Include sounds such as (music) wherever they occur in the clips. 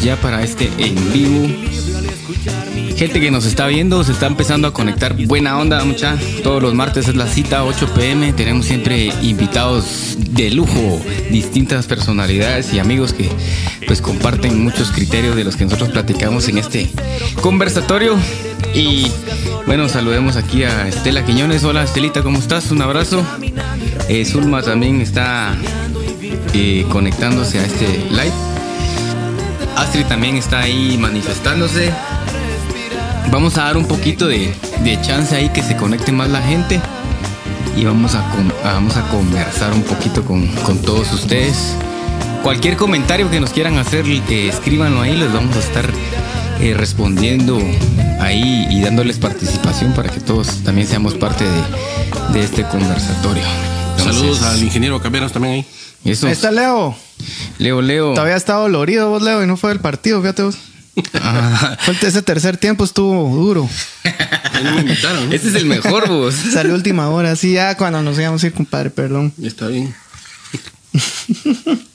ya para este en vivo. Gente que nos está viendo, se está empezando a conectar. Buena onda, mucha. Todos los martes es la cita, 8 pm. Tenemos siempre invitados de lujo, distintas personalidades y amigos que pues comparten muchos criterios de los que nosotros platicamos en este conversatorio. Y bueno, saludemos aquí a Estela Quiñones. Hola Estelita, ¿cómo estás? Un abrazo. Eh, Zulma también está eh, conectándose a este live. Astrid también está ahí manifestándose. Vamos a dar un poquito de, de chance ahí que se conecte más la gente. Y vamos a, vamos a conversar un poquito con, con todos ustedes. Cualquier comentario que nos quieran hacer, eh, escríbanlo ahí, les vamos a estar eh, respondiendo ahí y dándoles participación para que todos también seamos parte de, de este conversatorio. Entonces, Saludos al ingeniero Caberos también ahí. Eso, Ahí está Leo. Leo, Leo. Todavía está dolorido vos, Leo, y no fue del partido, fíjate vos. (laughs) Ah, ese tercer tiempo estuvo duro. Ahí no me invitaron. ¿no? este es el mejor, vos. (laughs) Salió última hora, sí, ya cuando nos íbamos a ir, compadre, perdón. Está bien. (laughs)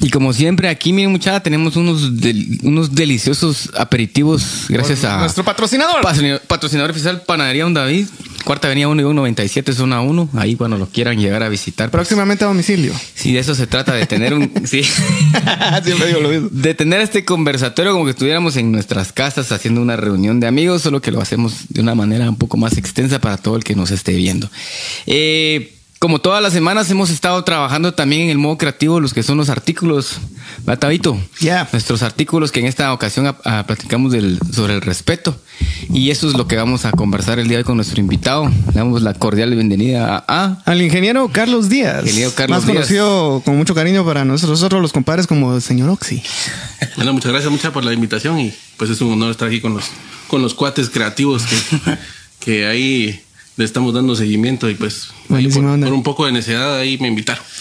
Y como siempre, aquí, miren, muchacha, tenemos unos, del- unos deliciosos aperitivos gracias a Nuestro patrocinador. patrocinador, patrocinador oficial Panadería Don David, Cuarta Avenida 1 y 197, zona 1. Ahí cuando lo quieran llegar a visitar. pues, Próximamente a domicilio. Sí, de eso se trata, de tener un. sí. (laughs) Siempre digo lo mismo. De tener este conversatorio como que estuviéramos en nuestras casas haciendo una reunión de amigos, solo que lo hacemos de una manera un poco más extensa para todo el que nos esté viendo. Eh, como todas las semanas hemos estado trabajando también en el modo creativo, los que son los artículos, ¿verdad, Tabito? Ya. Nuestros artículos que en esta ocasión a- a- platicamos del, sobre el respeto. Y eso es lo que vamos a conversar el día de hoy con nuestro invitado. Le damos la cordial bienvenida a... a- Al ingeniero Carlos Díaz. Ingeniero Carlos más Díaz. conocido con mucho cariño para nosotros otros los compadres como el señor Oxy. Bueno, muchas gracias mucha por la invitación y pues es un honor estar aquí con los, con los cuates creativos que, que ahí le estamos dando seguimiento y pues ahí por, onda. por un poco de necesidad ahí me invitaron. (laughs)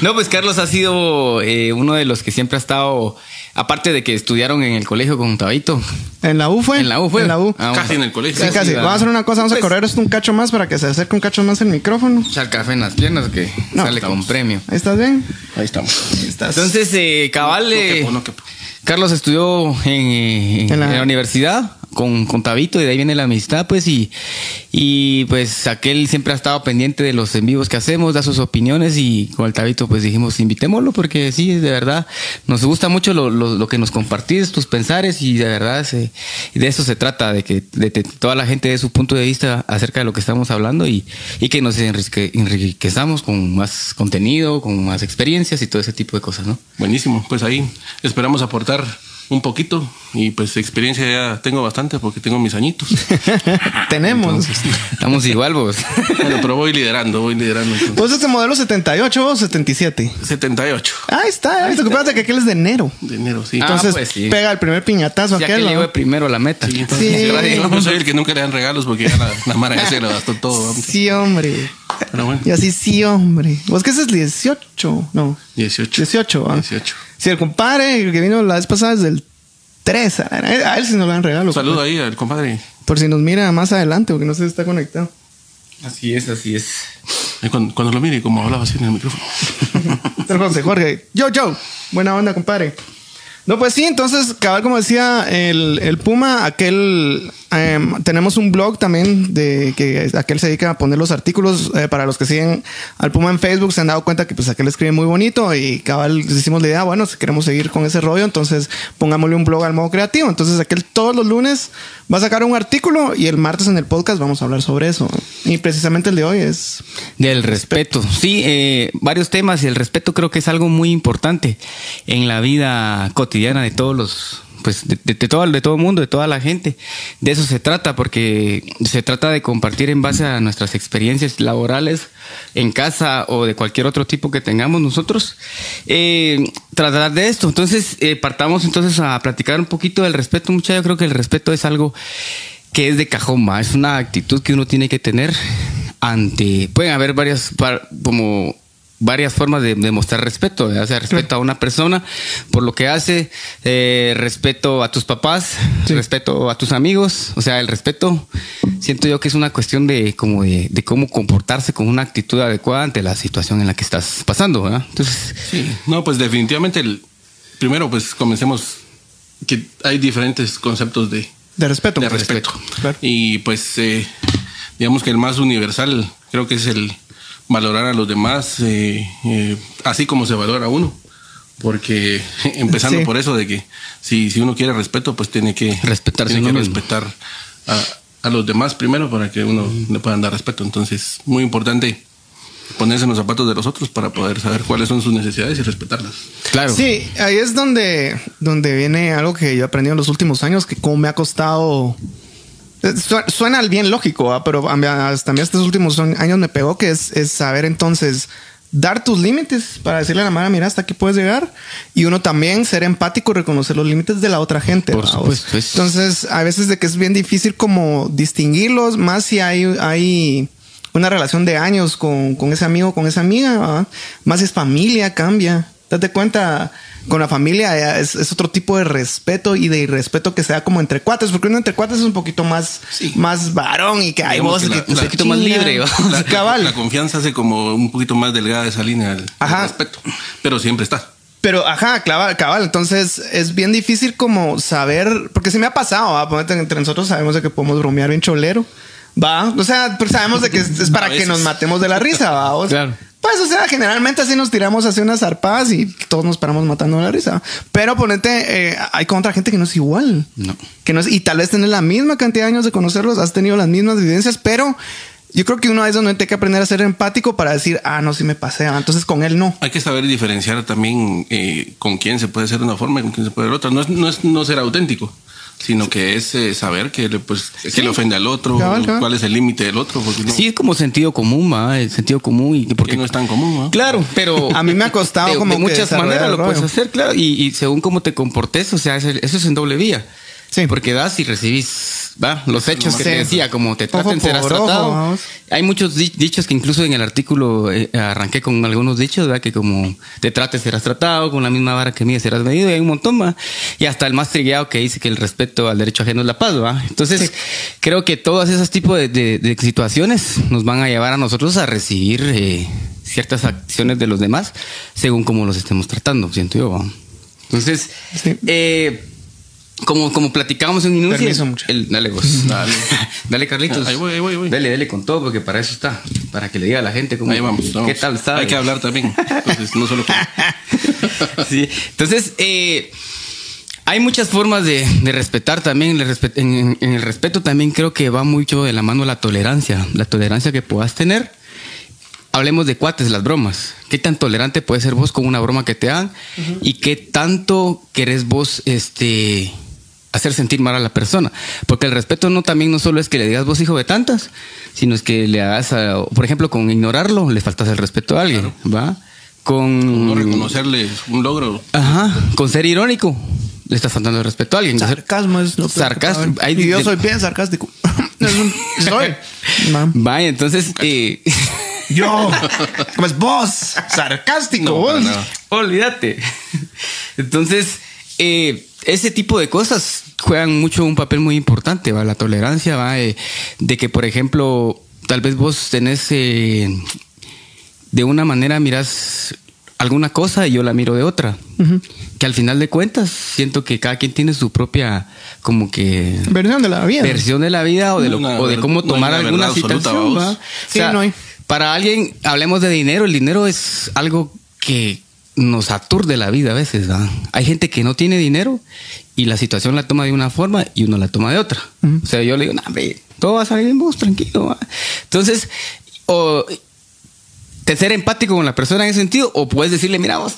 No, pues Carlos ha sido eh, uno de los que siempre ha estado, aparte de que estudiaron en el colegio con Tabito. En la U fue. En la U fue. En la U. Ah, Casi en el colegio. Sí, casi. Vamos a hacer una cosa, vamos a Pues- correr esto un cacho más para que se acerque un cacho más el micrófono. Echar café en las piernas que No, sale con premio. Ahí estás bien. Ahí estamos. Ahí estás. Entonces, eh, cabal, No eh, quepo, no quepo. Carlos estudió en, eh, en- En la- en la universidad con, con Tabito y de ahí viene la amistad, pues, y, y pues aquel siempre ha estado pendiente de los en vivos que hacemos, da sus opiniones y con el Tabito pues dijimos, invitémoslo porque sí, de verdad, nos gusta mucho lo, lo- que nos compartís, tus pensares y de verdad se- de eso se trata, de que de, toda la gente dé su punto de vista acerca de lo que estamos hablando y, y que nos enrique- enriquezamos con más contenido, con más experiencias y todo ese tipo de cosas, ¿no? Buenísimo. Pues ahí esperamos aportar un poquito y pues experiencia ya tengo bastante porque tengo mis añitos. (laughs) Tenemos. Estamos igual vos. Bueno, pero voy liderando, voy liderando. entonces. ¿Vos este modelo 78 o 77? 78 Ahí está. Ahí está. que aquel es de enero. de enero, sí. Ah, Entonces pues sí. pega el primer piñatazo Ya que aquel. ¿no? llegó primero a la meta. Sí, entonces, Sí. gracias. (laughs) Yo soy el que nunca le dan regalos porque ya la, la Mara ya se lo gastó todo. vamos. Sí, hombre. Pero bueno, Y así, sí, hombre. ¿Vos qué es 18? No. 18. 18, ¿ah? 18. Si el compadre el que vino la vez pasada es del 3. A él, a él sí nos le dan regalo. Un saludo compadre. ahí al compadre. Por si nos mira más adelante, porque no sé si está conectado. Así es, así es. Cuando, cuando lo mire, como hablaba así en el micrófono. (laughs) José Jorge. Yo, yo. Buena onda, compadre. No, pues sí, entonces, cabal, como decía el, el Puma, aquel. em, tenemos un blog también de que aquel se dedica a poner los artículos. eh, para los que siguen al Puma en Facebook, se han dado cuenta que pues aquel escribe muy bonito y cabal les hicimos la idea, bueno, si queremos seguir con ese rollo, entonces pongámosle un blog al modo creativo. Entonces, aquel todos los lunes va a sacar un artículo y el martes en el podcast vamos a hablar sobre eso. Y precisamente el de hoy es Del respeto. Sí, eh, varios temas y el respeto creo que es algo muy importante en la vida cotidiana de todos los, pues de, todo, de todo mundo, de toda la gente. De eso se trata, porque se trata de compartir en base a nuestras experiencias laborales en casa o de cualquier otro tipo que tengamos nosotros. Eh, tratar de esto. Entonces, eh, partamos entonces a platicar un poquito del respeto, muchachos. Yo creo que el respeto es algo que es de cajón, ¿va? es una actitud que uno tiene que tener ante, pueden haber varias, como varias formas de, de mostrar respeto, ¿verdad? o sea, respeto a una persona por lo que hace, eh, respeto a tus papás, Sí. respeto a tus amigos, o sea, el respeto siento yo que es una cuestión de como de, de cómo comportarse con una actitud adecuada ante la situación en la que estás pasando, ¿verdad? Entonces, Sí, no, pues definitivamente, el, primero, pues comencemos que hay diferentes conceptos de, De respeto. de respeto. Claro. Y pues, eh, digamos que el más universal creo que es el valorar a los demás eh, eh, así como se valora a uno. Porque (laughs) empezando Sí. por eso de que si, si uno quiere respeto, pues tiene que Respetarse tiene que respetar a, a los demás primero para que uno le puedan dar respeto. Entonces, muy importante ponerse en los zapatos de los otros para poder saber cuáles son sus necesidades y respetarlas. claro. Sí, ahí es donde, donde viene algo que yo he aprendido en los últimos años, que como me ha costado... su- Suena bien lógico, ¿ah? pero a mí- hasta a mí estos últimos años me pegó que es, es saber entonces dar tus límites para decirle a la mara, mira, hasta aquí puedes llegar. Y uno también ser empático y reconocer los límites de la otra gente. Entonces, a veces de que es bien difícil como distinguirlos, más si hay, hay una relación de años con, con ese amigo, con esa amiga, más si es familia, cambia. Date cuenta, con la familia ya es, es otro tipo de respeto y de irrespeto que se da como entre cuates, porque uno entre cuates es un poquito más, Sí. más varón y que hay Digamos voces que que, la- se un poquito más libre. (laughs) La, Cabal. la confianza hace como un poquito más delgada esa línea del, respeto, pero siempre está. Pero, ajá, cabal, cabal. Entonces es bien difícil como saber, porque se me ha pasado, ¿va? Ponete, entre nosotros sabemos de que podemos bromear bien cholero. Va, o sea, pues sabemos de que es, es (laughs) para que nos matemos de la risa, va. O sea, Claro. Pues, o sea, generalmente así nos tiramos hacia unas zarpadas y todos nos paramos matando la risa. Pero ponete, eh, hay con otra gente que no es igual. No. Que no es, y tal vez tenés la misma cantidad de años de conocerlos, has tenido las mismas vivencias, pero yo creo que uno es donde tiene que aprender a ser empático para decir, ah, no, si me pasé, ah, entonces con él no. Hay que saber diferenciar también eh, con quién se puede ser de una forma y con quién se puede de otra. No es, no es no ser auténtico, sino que es eh, saber que le, pues, que le ofende al otro, Cabal, cabal. cuál es el límite del otro, porque no, Sí, es como sentido común, ¿va? El sentido común y que porque no es tan común. Claro, pero A mí me ha costado (laughs) de, como de que muchas maneras lo puedes hacer, claro, y, y según cómo te comportes, o sea, eso es en doble vía. Sí. Porque das y recibís, va, los hechos que te decía, como te traten serás ojo, tratado. Hay muchos di- dichos que incluso en el artículo eh, arranqué con algunos dichos, ¿verdad? Que como te trates serás tratado, con la misma vara que mides serás medido, y hay un montón más. Y hasta el más trillado que dice que el respeto al derecho ajeno es la paz, ¿va? Entonces, creo que todos esos tipos de, de- de situaciones nos van a llevar a nosotros a recibir eh, ciertas acciones de los demás según cómo los estemos tratando, siento yo, ¿va? Entonces, Sí. eh, como, como platicábamos en un inicio, Permiso, el- dale vos. Dale. (laughs) Dale, Carlitos. Ahí voy, ahí voy, ahí voy. Dale, dale con todo, porque para eso está. Para que le diga a la gente cómo, Ahí vamos, vamos. qué tal está. Hay que hablar también. Entonces, no solo. (laughs) Sí. Entonces, eh, hay muchas formas de, de respetar también. En el respeto también creo que va mucho de la mano la tolerancia. La tolerancia que puedas tener. Hablemos de cuates, las bromas. ¿Qué tan tolerante puedes ser vos con una broma que te dan? ¿Y qué tanto querés vos este, hacer sentir mal a la persona? Porque el respeto no también no solo es que le digas vos hijo de tantas, sino es que le hagas, a- por ejemplo, con ignorarlo, le faltas el respeto a alguien, ¿va? Con No reconocerle un logro. Ajá, con ser irónico. Le estás faltando el respeto a alguien. Sarcasmo es lo peor que Sarcasmo. Hay Y yo de- soy bien sarcástico. (laughs) Soy. (laughs) Vaya, entonces, eh, (laughs) Yo. Pues vos. Sarcástico. No, vos. olvídate. Entonces, eh, ese tipo de cosas juegan mucho un papel muy importante, ¿va? La tolerancia, ¿va? Eh, de que, por ejemplo, tal vez vos tenés, eh, de una manera miras alguna cosa y yo la miro de otra. Que al final de cuentas, siento que cada quien tiene su propia, como que Versión de la vida. versión de la vida o de, lo- No o de cómo no tomar una alguna situación. vamos. ¿va? Sí, no hay. Para alguien, hablemos de dinero, el dinero es algo que nos aturde la vida a veces. Hay gente que no tiene dinero y la situación la toma de una forma y uno la toma de otra. O sea, yo le digo, "Nah, hombre, todo va a salir bien vos, tranquilo. ¿va?". Entonces, o te ser empático con la persona en ese sentido, o puedes decirle, mira vos,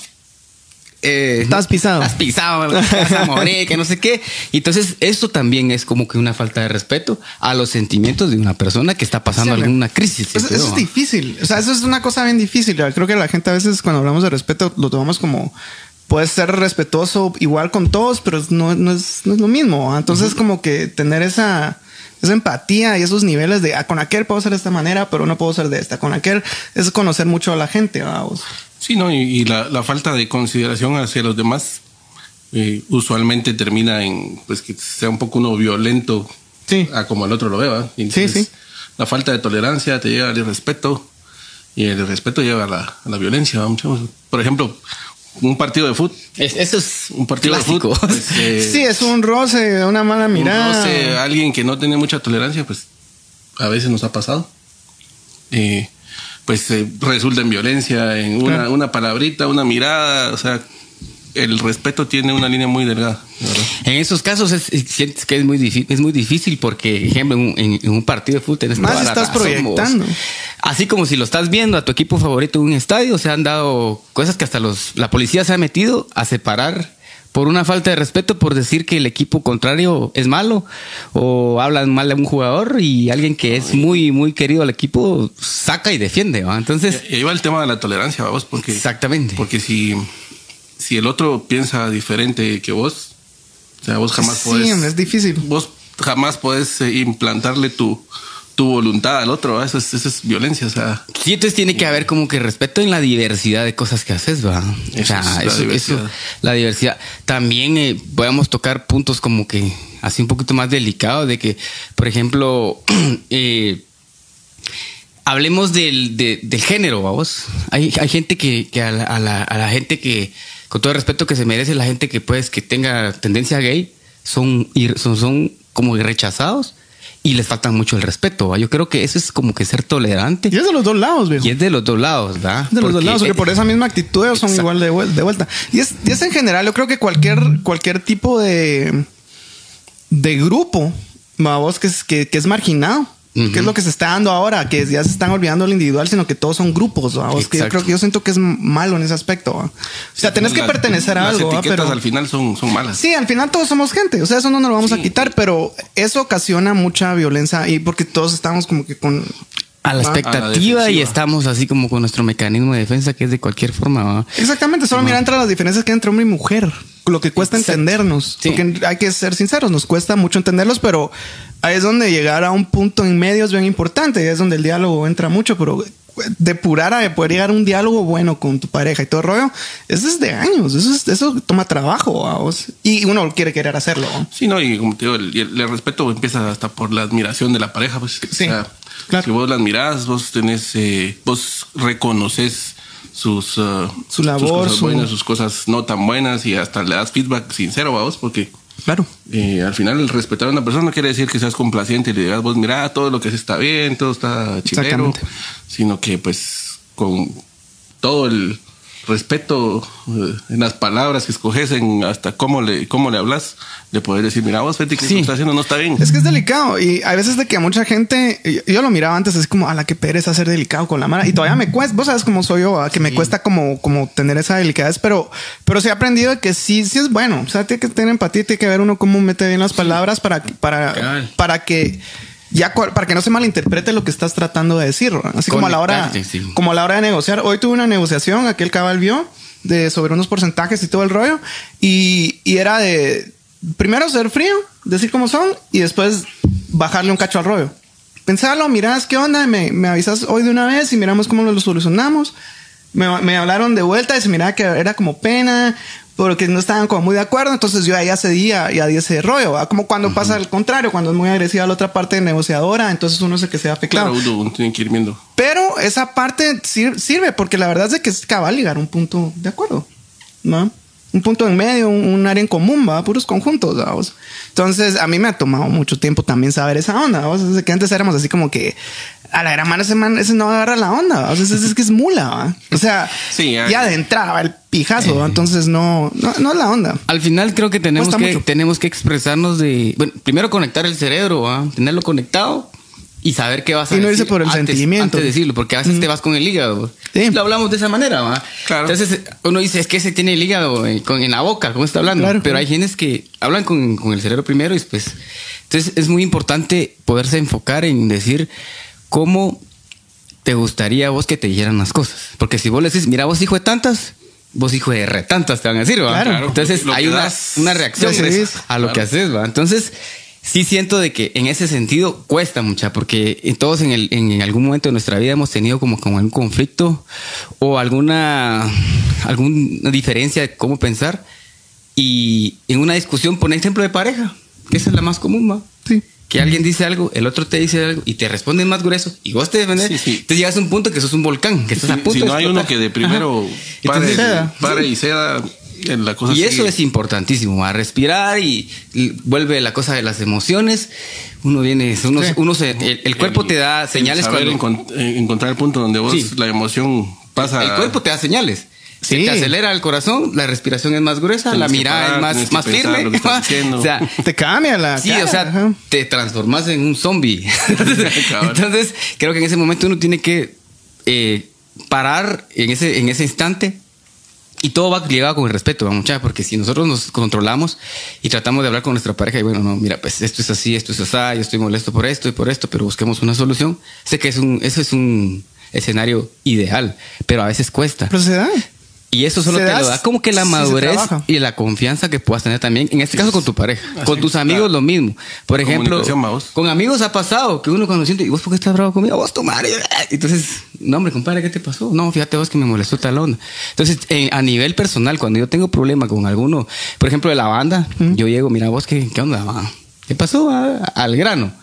eh, Estás pisado. Estás pisado, te vas a morir, que no sé qué. Y entonces, esto también es como que una falta de respeto a los sentimientos de una persona que está pasando Sí, alguna crisis. Eso, siento eso es difícil. O sea, eso es una cosa bien difícil. Creo que la gente a veces cuando hablamos de respeto lo tomamos como puedes ser respetuoso igual con todos, pero no, no es, no es lo mismo. Entonces, como que tener esa esa empatía y esos niveles de ah, con aquel puedo ser de esta manera, pero no puedo ser de esta. Con aquel es conocer mucho a la gente, vamos. Sí, ¿no? Y, y la, la, falta de consideración hacia los demás eh, usualmente termina en pues que sea un poco uno violento sí. a como el otro lo vea. Sí, sí. La falta de tolerancia te lleva al irrespeto y el respeto lleva a la, a la violencia. Por ejemplo, un partido de fútbol. Es, eso es un partido clásico. de fútbol. Pues, (laughs) eh, sí, es un roce, una mala mirada. Un roce, alguien que no tiene mucha tolerancia, pues a veces nos ha pasado. Eh, pues eh, resulta en violencia, en una, Claro. una palabrita, una mirada, o sea, el respeto tiene una línea muy delgada. ¿verdad? En esos casos es, es- sientes que es muy difícil, es muy difícil porque, ejemplo, en, un- en- en un partido de fútbol tenés Más estás razón, proyectando. vos. Así como si lo estás viendo a tu equipo favorito en un estadio, se han dado cosas que hasta los la policía se ha metido a separar por una falta de respeto por decir que el equipo contrario es malo o hablan mal de un jugador y alguien que es muy muy querido al equipo saca y defiende, ¿va? Entonces, Y ahí va el tema de la tolerancia, vamos, porque exactamente. porque si si el otro piensa diferente que vos, o sea, vos jamás Sí, podés es difícil. vos jamás podés eh, implantarle tu tu voluntad al otro, eso es, eso es violencia, o sea, Sí, entonces tiene que haber como que respeto en la diversidad de cosas que haces, va. O Eso sea, es la eso, diversidad. eso- la diversidad. También eh, podemos tocar puntos como que así un poquito más delicados de que, por ejemplo, (clears throat) eh, hablemos del, de- del género, vamos. Hay, hay gente que, que a, la, a la- a la gente que, con todo el respeto que se merece, la gente que pues que tenga tendencia gay, son, son, son como rechazados y les falta mucho el respeto. ¿va? Yo creo que eso es como que ser tolerante. Y es de los dos lados, viejo. Y es de los dos lados, ¿verdad? De los dos lados, porque eh, por esa misma actitud ellos son igual de, vuel- de vuelta. Y es, y es en general, yo creo que cualquier, cualquier tipo de, de grupo, vos, que es, que, que es marginado. Ujú. Que es lo que se está dando ahora, que ya se están olvidando el individual, sino que todos son grupos, vos, que yo creo que yo siento que es malo en ese aspecto. ¿va? O sea, tenés que las- pertenecer a las algo, etiquetas pero al final son, son malas. Sí, al final todos somos gente, o sea, eso no nos lo vamos a quitar, pero eso ocasiona mucha violencia y porque todos estamos como que con a la expectativa A la y estamos así como con nuestro mecanismo de defensa que es de cualquier forma. Exactamente, solo mira entre las diferencias que hay entre hombre y mujer, lo que cuesta Exacto. entendernos. Sí. Porque hay que ser sinceros, nos cuesta mucho entenderlos, pero ahí es donde llegar a un punto en medio es bien importante, y es donde el diálogo entra mucho, pero depurar a poder llegar a un diálogo bueno con tu pareja y todo el rollo, eso es de años, eso, es- eso toma trabajo vamos. y uno quiere querer hacerlo. ¿no? Sí, no, y como te digo, el, y el- el respeto empieza hasta por la admiración de la pareja, pues. Sí, O sea, claro. Si vos la admirás, vos tenés, eh, vos reconoces sus, uh, Su labor, sus cosas su- buenas, sus cosas no tan buenas y hasta le das feedback sincero a vos, porque Claro. eh, al final el respetar a una persona no quiere decir que seas complaciente y le digas, vos mira, todo lo que haces está bien, todo está chilero, Exactamente. sino que pues con todo el respeto eh, en las palabras que escoges, en hasta cómo le, cómo le hablas, de poder decir, mira, vos fíjate que Sí. lo que estás haciendo no está bien. Es que es delicado y hay veces de que a mucha gente, yo, yo lo miraba antes, es como a la que pereza ser delicado con la mara y todavía me cuesta, vos sabes cómo soy yo, que me cuesta como, como tener esa delicadez, pero, pero sí he aprendido que sí, sí es bueno, o sea, tiene que tener empatía, tiene que ver uno cómo mete bien las palabras para, para, para que ya para que no se malinterprete lo que estás tratando de decir, así como a la hora, sí. como a la hora de negociar. Hoy tuve una negociación, aquel cabal vio de sobre unos porcentajes y todo el rollo y, y era de primero ser frío, decir cómo son y después bajarle un cacho al rollo. Pensarlo, mirás qué onda, me, me avisas hoy de una vez y miramos cómo lo solucionamos. Me, me hablaron de vuelta y se miraba que era como pena porque no estaban como muy de acuerdo. Entonces yo ahí cedía y di ese rollo. ¿va? Como cuando pasa al contrario, cuando es muy agresiva la otra parte negociadora, entonces uno es el que se afectado. Claro, uno, uno tiene que ir viendo. Pero esa parte sir- sirve porque la verdad es que es cabal llegar a un punto de acuerdo, ¿no? Un punto en medio, un, un área en común, va, puros conjuntos, vamos. Entonces, a mí me ha tomado mucho tiempo también saber esa onda, ¿vamos? Que antes éramos así como que a la gran mano ese man, ese no agarra la onda, ¿va? O sea, ese- ese es que es mula, ¿va? O sea, (laughs) Sí, ya- ya de entrada va el pijazo, ¿va? entonces no, no, no es la onda. Al final creo que tenemos Cuesta que, mucho. tenemos que expresarnos de... Bueno, primero conectar el cerebro, ¿va? tenerlo conectado y saber qué vas a Y no decir irse por el antes, sentimiento. Antes de decirlo, porque a veces te vas con el hígado. Sí. Lo hablamos de esa manera, ¿va? Claro. Entonces uno dice, es que ese tiene el hígado eh, con- en la boca, ¿cómo está hablando? Claro. Pero hay quienes que hablan con, con el cerebro primero y después... Entonces es muy importante poderse enfocar en decir cómo te gustaría a vos que te dijeran las cosas. Porque si vos le decís, mira, vos hijo de tantas, vos hijo de retantas te van a decir, ¿va? Claro. Entonces Lo hay una, das, una reacción recibís. a lo Claro. que haces, ¿va? Entonces, sí siento de que en ese sentido cuesta mucha, porque todos en, el, en algún momento de nuestra vida hemos tenido como, como algún conflicto o alguna, alguna diferencia de cómo pensar. Y en una discusión, por ejemplo, de pareja, que esa es la más común, ¿va? Sí. Que alguien dice algo, el otro te dice algo y te responden más grueso y vos te defendes. Sí, sí. Entonces llegas a un punto que sos un volcán, que estás a punto si de no hay uno que de primero Ajá. pare, Entonces, y ceda, eh, la cosa y eso es importantísimo, a respirar y, y vuelve la cosa de las emociones. Uno viene, uno, Sí. uno se, el, el cuerpo El- te da señales saber cuando eh, encontrar el punto donde vos Sí. la emoción pasa. el cuerpo te da señales. Se Sí. te acelera el corazón, la respiración es más gruesa, Tienes la mirada parar, es más, firme. lo que estás (laughs) diciendo. o sea, Te cambia la. Sí, cara, o sea, ajá. te transformas en un zombie. (laughs) (laughs) Entonces, creo que en ese momento uno tiene que eh, parar en ese, en ese instante. Y todo va ligado con el respeto, ¿va, muchacha, porque si nosotros nos controlamos y tratamos de hablar con nuestra pareja y bueno, no, mira, pues esto es así, esto es así, yo estoy molesto por esto y por esto, pero busquemos una solución. Sé que es un, eso es un escenario ideal, pero a veces cuesta. Pero se da. Y eso solo te da lo da como que la si madurez trabaja. y la confianza que puedas tener también, en este caso con tu pareja, con Así, tus amigos claro. lo mismo. Por ejemplo, con amigos ha pasado que uno cuando siente, ¿y vos por qué estás bravo conmigo? Vos tu madre. Entonces, no hombre, compadre, ¿qué te pasó? No, fíjate vos que me molestó tal onda. Entonces, eh, a nivel personal, cuando yo tengo problema con alguno, por ejemplo, de la banda, yo llego, mira vos, ¿qué, qué onda? va? ¿Qué pasó? va? Al grano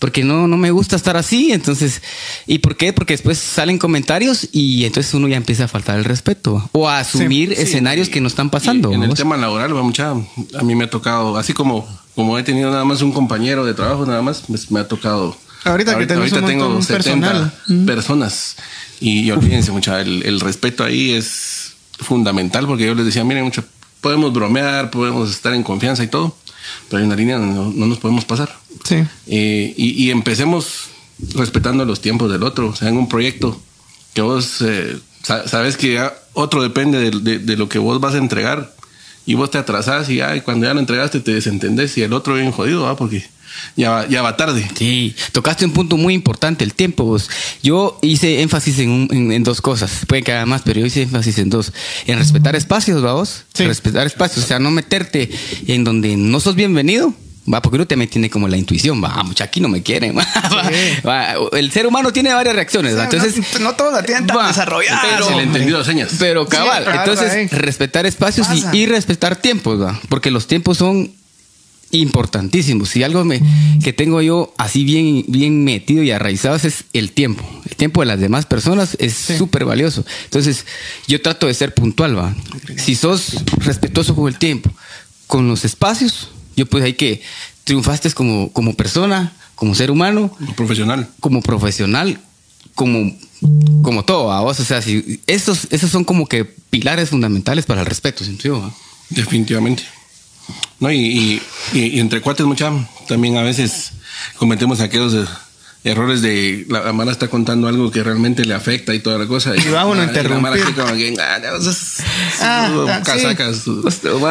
porque no, no me gusta estar así. Entonces, ¿y por qué? Porque después salen comentarios y entonces uno ya empieza a faltar el respeto o a asumir Sí, escenarios y- que no están pasando. En el tema laboral, mucha, a mí me ha tocado, así como, como he tenido nada más un compañero de trabajo, nada más, pues me ha tocado. Ahorita que un tengo montón 70 personal. Mm. personas. Y olvídense, mucha, el, el respeto ahí es fundamental porque yo les decía, miren, mucho, podemos bromear, podemos estar en confianza y todo, pero hay una línea donde no, no nos podemos pasar. Sí. Eh, y, y empecemos respetando los tiempos del otro. O sea, en un proyecto que vos eh, sa- sabes que ya otro depende de, de- de lo que vos vas a entregar y vos te atrasás y ya, y cuando ya lo entregaste te desentendés y el otro bien jodido, ¿va? porque ya va, ya va tarde. Sí, tocaste un punto muy importante, el tiempo. vos. Yo hice énfasis en, un- en, en dos cosas. Pueden que haga más, pero yo hice énfasis en dos. En respetar espacios, vamos. Sí. Respetar espacios. O sea, no meterte en donde no sos bienvenido. Va, porque uno también tiene como la intuición, va, mucha aquí no me quieren. (laughs) va, va. El ser humano tiene varias reacciones, entonces no, no todos la tienen tan desarrollada. pero- señas. Pero cabal, Sí, entonces ahí. respetar espacios y- respetar tiempos, ¿va? porque los tiempos son importantísimos. Si algo me, que tengo yo así bien, bien metido y arraizado es el tiempo. El tiempo de las demás personas es súper valioso. Entonces, yo trato de ser puntual, ¿va? Si sos respetuoso con el tiempo, con los espacios, yo pues hay que triunfaste como, como persona, como ser humano, Profesional. como profesional, como, como todo, ¿va? vos, o sea, si, esos, esos son como que pilares fundamentales para el respeto, ¿va? Definitivamente. No, y, y- y- y entre cuates, mucha, también a veces cometemos aquellos errores de la, la Mara está contando algo que realmente le afecta y toda la cosa. Y va uno a (laughs) interrumpir. casacas.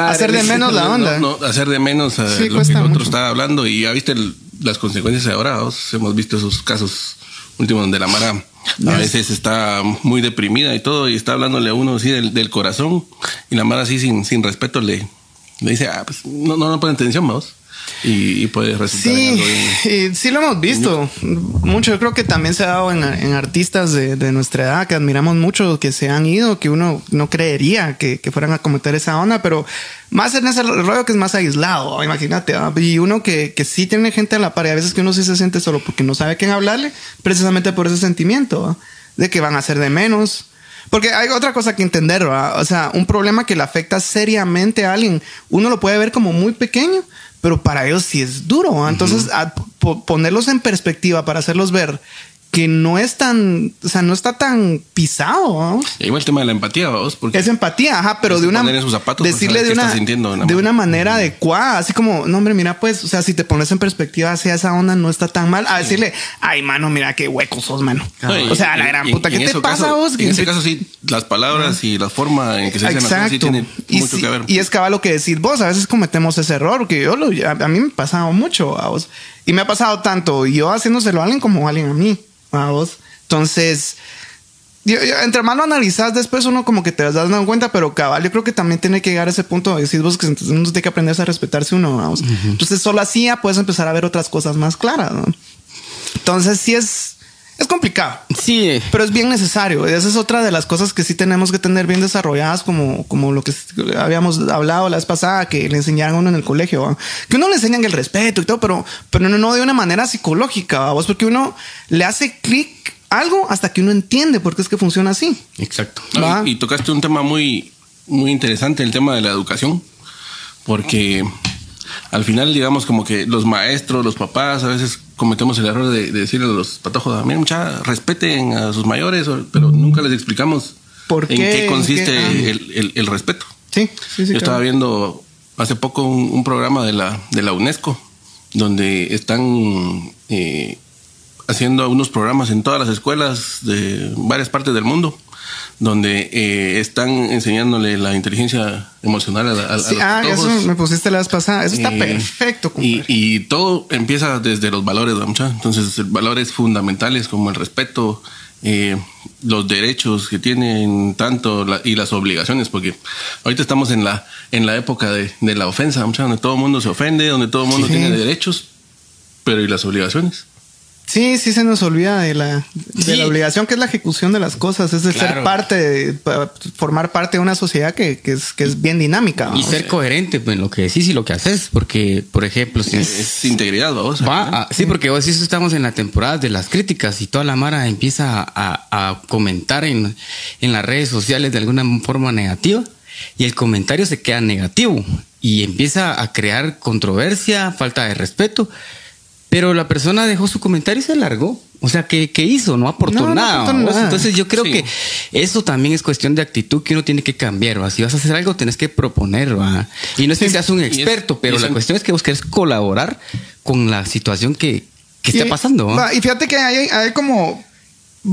Hacer de menos la onda. No, no, hacer de menos Sí, lo que el otro está hablando y ya viste el- las consecuencias ahora. hemos visto esos casos últimos donde la Mara a veces está muy deprimida y todo y está hablándole a uno así del, del corazón y la Mara así sin, sin respeto le, le dice, ah, pues no, no, no ponen atención, vamos. Y, y puede resultar en Sí, algo bien- y sí lo hemos visto mucho. Yo creo que también se ha dado en, en artistas de, de nuestra edad que admiramos mucho, que se han ido, que uno no creería que, que fueran a cometer esa onda, pero más en ese rollo que es más aislado, imagínate. ¿ah? Y uno que, que sí tiene gente a la par y a veces que uno sí se siente solo porque no sabe a quién hablarle, precisamente por ese sentimiento ¿ah? de que van a ser de menos. Porque hay otra cosa que entender, ¿verdad? o sea, un problema que le afecta seriamente a alguien, uno lo puede ver como muy pequeño, pero para ellos sí es duro. ¿verdad? Entonces, a- po- ponerlos en perspectiva para hacerlos ver que no es tan, o sea, no está tan pisado. ¿no? Y igual el tema de la empatía, vos, porque Es empatía, ajá, pero de una sus zapatos, pues, decirle de una de una de manera. una manera adecuada, así como, no hombre, mira, pues, o sea, si te pones en perspectiva hacia esa onda no está tan mal, a decirle, ay, mano, mira qué hueco sos, mano. No, y- o sea, la gran puta, y ¿qué te pasa caso- vos? En ese caso sí, las palabras y la forma en que se dicen las cosas sí tiene y, mucho que ver. y es cabal lo que decís vos, a veces cometemos ese error, que yo lo, a, a mí me ha pasado mucho a vos. Y me ha pasado tanto yo haciéndoselo a alguien como alguien a mí, a vos. Entonces, entre más lo analizas después uno como que te das dando cuenta, pero cabal, yo creo que también tiene que llegar a ese punto de decir vos que uno tiene que aprender a respetarse uno. Vamos. Entonces solo así ya puedes empezar a ver otras cosas más claras. Entonces sí es, es complicado. Sí. Pero es bien necesario. Esa es otra de las cosas que sí tenemos que tener bien desarrolladas, como, como lo que habíamos hablado la vez pasada, que le enseñaron a uno en el colegio. Que uno le enseñan el respeto y todo, pero, pero no, de una manera psicológica, ¿vamos? porque uno le hace clic algo hasta que uno entiende por qué es que funciona así. Exacto. y, tocaste un tema muy, muy interesante, el tema de la educación, porque al final, digamos, como que los maestros, los papás, a veces cometemos el error de, decirle a los patojos, miren, mucha, respeten a sus mayores, pero nunca les explicamos ¿Por en qué, consiste ah. el, respeto. Sí, sí, sí. Yo estaba viendo hace poco un, programa de la, de la UNESCO, donde están eh, haciendo unos programas en todas las escuelas de varias partes del mundo donde eh, están enseñándole la inteligencia emocional a, a, sí, ah, eso me pusiste la vez pasada. Eso está eh, perfecto. Y, y, todo empieza desde los valores, mucha. Entonces, valores fundamentales como el respeto, eh, los derechos que tienen tanto y las obligaciones, porque ahorita estamos en la en la época de, de la ofensa, mucha, donde todo el mundo se ofende, donde todo el mundo tiene derechos, pero ¿y las obligaciones? Sí, sí se nos olvida de la, de la obligación que es la ejecución de las cosas, es de ser parte, de, formar parte de una sociedad que, que, es, que es bien dinámica. Y ser coherente pues, en lo que decís y lo que haces, porque, por ejemplo, si es, integridad, vos. sí, porque vos decís, estamos en la temporada de las críticas y toda la mara empieza a, a comentar en, en las redes sociales de alguna forma negativa y el comentario se queda negativo y empieza a crear controversia, falta de respeto. Pero la persona dejó su comentario y se largó. O sea, ¿qué, hizo? No aportó, nada, Entonces yo creo que eso también es cuestión de actitud que uno tiene que cambiar. ¿va? Si vas a hacer algo, tienes que proponer. ¿va? Y no es que seas un experto, pero la cuestión es que vos querés colaborar con la situación que, que está pasando. y fíjate que hay, como...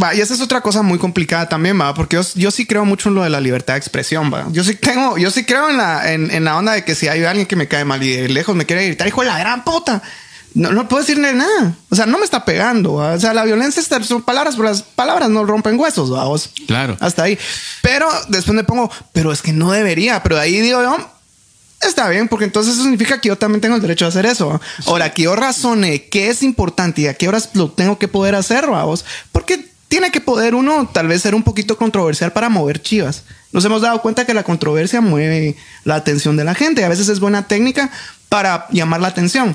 Va, y esa es otra cosa muy complicada también, va, porque yo, sí creo mucho en lo de la libertad de expresión, va. Yo sí tengo, yo sí creo en la, en, en la onda de que si hay alguien que me cae mal y de lejos me quiere gritar, hijo de la gran puta, no, no puedo decirle nada. O sea, no me está pegando. O sea, la violencia son palabras, pero las palabras no rompen huesos, vamos. Claro. Hasta ahí. Pero después me pongo, pero es que no debería. Pero ahí digo yo, está bien, porque entonces eso significa que yo también tengo el derecho a hacer eso. Ahora, que yo razone qué es importante y a qué horas lo tengo que poder hacer, vamos. Porque tiene que poder uno tal vez ser un poquito controversial para mover chivas. Nos hemos dado cuenta que la controversia mueve la atención de la gente. A veces es buena técnica para llamar la atención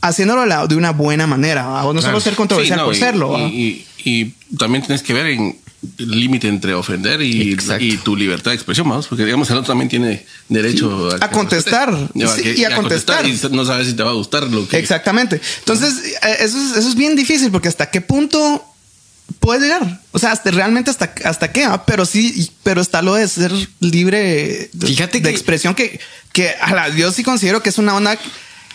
haciéndolo de una buena manera, o no solo ser controversial por serlo. Y, también tienes que ver en el límite entre ofender y, tu libertad de expresión, vamos, porque digamos el otro también tiene derecho a, contestar y, a, contestar. y no sabes si te va a gustar lo que. Exactamente. Entonces, eh, eso es, eso es bien difícil porque hasta qué punto puede llegar. O sea, hasta realmente hasta, hasta qué, ah, pero sí, pero está lo de ser libre de, de expresión que, que a la, yo sí considero que es una onda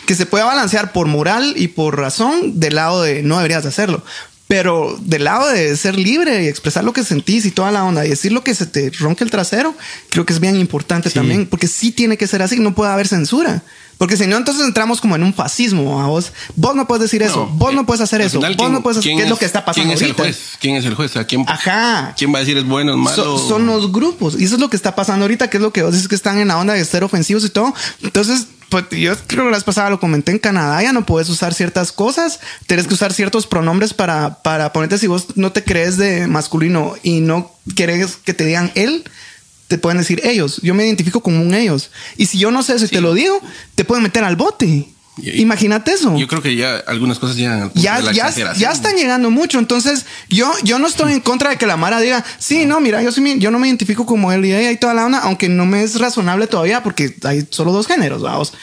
que se puede balancear por moral y por razón del lado de no deberías de hacerlo. Pero del lado de ser libre y expresar lo que sentís y toda la onda y decir lo que se te ronque el trasero, creo que es bien importante también, porque sí tiene que ser así, no puede haber censura. Porque si no, entonces entramos como en un fascismo a vos. Vos no puedes decir eso, vos no eh, puedes hacer eso, vos no puedes hacer. ¿Qué es, lo que está pasando? ¿Quién es el juez? ¿Quién es el juez? ¿A quién, Ajá. ¿Quién va a decir es bueno, es malo? son los grupos. Y eso es lo que está pasando ahorita, que es lo que vos dices que están en la onda de ser ofensivos y todo. Entonces, pues yo creo que la vez pasada lo comenté en Canadá, ya no puedes usar ciertas cosas, tienes que usar ciertos pronombres para, para ponerte si vos no te crees de masculino y no quieres que te digan él, te pueden decir ellos. Yo me identifico como un ellos. Y si yo no sé si te lo digo, te pueden meter al bote. Imagínate eso. Yo creo que ya algunas cosas llegan ya, ya, ya, están llegando mucho. Entonces, yo, yo no estoy en contra de que la Mara diga, sí, no, mira, yo, yo no me identifico como él y y toda la onda, aunque no me es razonable todavía porque hay solo dos géneros, vamos.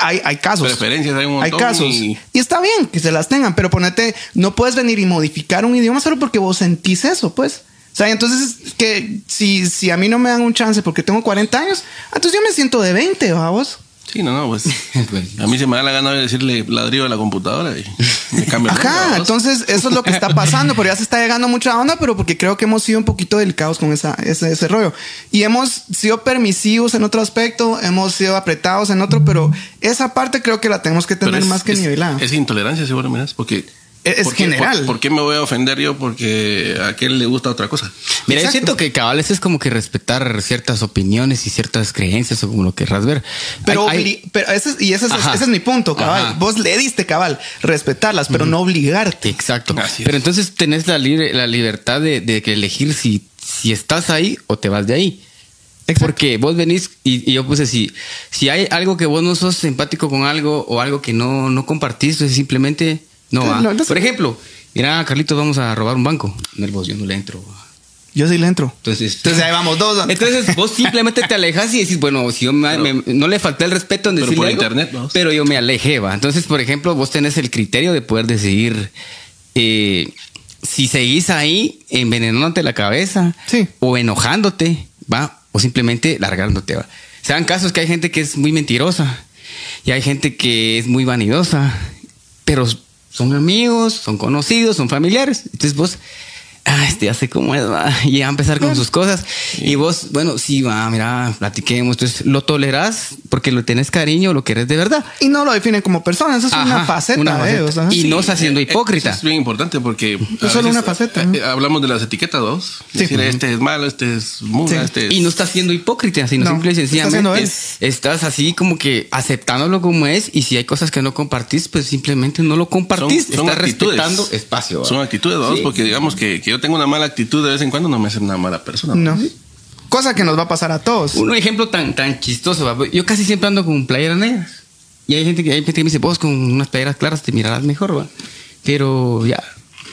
Hay, hay, casos. Preferencias, hay un montón. Hay casos. Y... está bien que se las tengan, pero ponete, no puedes venir y modificar un idioma solo porque vos sentís eso, pues. O sea, entonces, que si, si a mí no me dan un chance porque tengo 40 años, entonces yo me siento de 20, vamos. Sí, no, no, pues, (laughs) pues a mí se me da la gana de decirle ladrillo a la computadora y me cambia. Ajá, entonces eso es lo que está pasando, pero ya se está llegando mucha onda, pero porque creo que hemos sido un poquito delicados con esa, ese, ese rollo. Y hemos sido permisivos en otro aspecto, hemos sido apretados en otro, pero esa parte creo que la tenemos que tener más que nivelada. Es intolerancia, seguro, porque es general. Por, qué me voy a ofender yo? Porque a aquel le gusta otra cosa. Mira, yo Exacto. siento que cabal eso es como que respetar ciertas opiniones y ciertas creencias o como lo querrás ver. Pero, Hay- hay- obli- pero ese es, y ese es, ese es mi punto, cabal. Ajá. Vos le diste, cabal, respetarlas, pero no obligarte. Exacto. Es. Pero entonces tenés la, libre, la libertad de, de elegir si, si estás ahí o te vas de ahí. Exacto. Porque vos venís y, y yo puse si, si hay algo que vos no sos empático con algo o algo que no, no compartís, pues simplemente no sé. Por ejemplo, mira, Carlitos, vamos a robar un banco. Nervos, yo no le entro. Yo sí le entro. Entonces, Entonces ahí vamos dos. entonces vos (laughs) simplemente te alejas y decís, bueno, si yo me- me- no le falté el respeto en Pero decirle por algo, internet, ¿no? pero yo me alejé, va. Entonces, por ejemplo, vos tenés el criterio de poder decidir eh, si seguís ahí envenenándote la cabeza Sí. o enojándote, va, o simplemente largándote, va. Se dan casos que hay gente que es muy mentirosa y hay gente que es muy vanidosa, pero son amigos, son conocidos, son familiares. Entonces vos, ah, este ya sé cómo es, va, (laughs) y a empezar con sus cosas. Y vos, bueno, sí, va, mira, platiquemos. Entonces lo tolerás porque lo tenés cariño, lo querés de verdad. Y no lo definen como persona, eso es una Ajá, faceta una de ellos. faceta. ajá. Y no estás siendo Eh, hipócrita. Eso es bien importante porque. a solo una faceta, eh, ¿no? eh, hablamos de las etiquetas dos. Sí. Decir, este es malo, este es muga, Sí. este es. Y no estás siendo hipócrita, sino No, simple y está sencillamente siendo él. es- estás así como que aceptándolo como es y si hay cosas que no compartís, pues simplemente no lo compartís. estás respetando espacio. ¿va? Son actitudes, vamos, Sí. porque digamos que, que yo tengo una mala actitud de vez en cuando, no me hace una mala persona. No. Cosa que nos va a pasar a todos. Un ejemplo tan, tan chistoso. ¿va? Yo casi siempre ando con playeras negras. Y hay gente que, hay gente que me dice, vos con unas playeras claras te mirarás mejor, ¿va? Pero ya,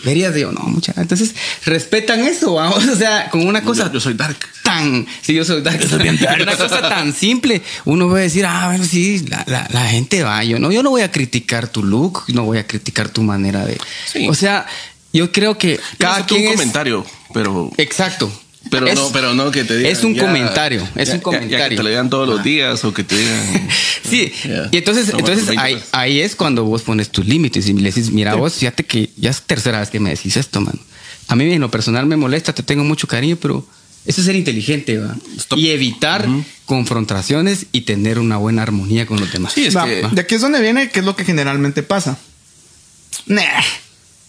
verías, digo, no, mucha. Entonces, respetan eso, ¿va? (laughs) O sea, con una cosa Yo, yo soy dark. tan, si yo soy dark, (laughs) una cosa tan simple, uno va a decir, ah, bueno, sí, la, la- la gente va, yo no, yo no voy a criticar tu look, no voy a criticar tu manera de, Sí. o sea, yo creo que Cada cada quien un es, comentario, pero. exacto, Pero Es- no, pero no que te digan. es un ya- comentario, es ya- un comentario. Ya, que te lo digan todos los días o que te digan. (laughs) Sí, Ya. y entonces, entonces tus 20 ahí, ahí es cuando vos pones tus límites y le decís, mira vos, fíjate que ya es tercera vez que me decís esto, mano. A mí en lo personal me molesta, te tengo mucho cariño, pero eso es ser inteligente, ¿va? Stop. Y evitar confrontaciones y tener una buena armonía con los demás. Sí, es Va, que- De aquí es donde viene, que es lo que generalmente pasa. Nah,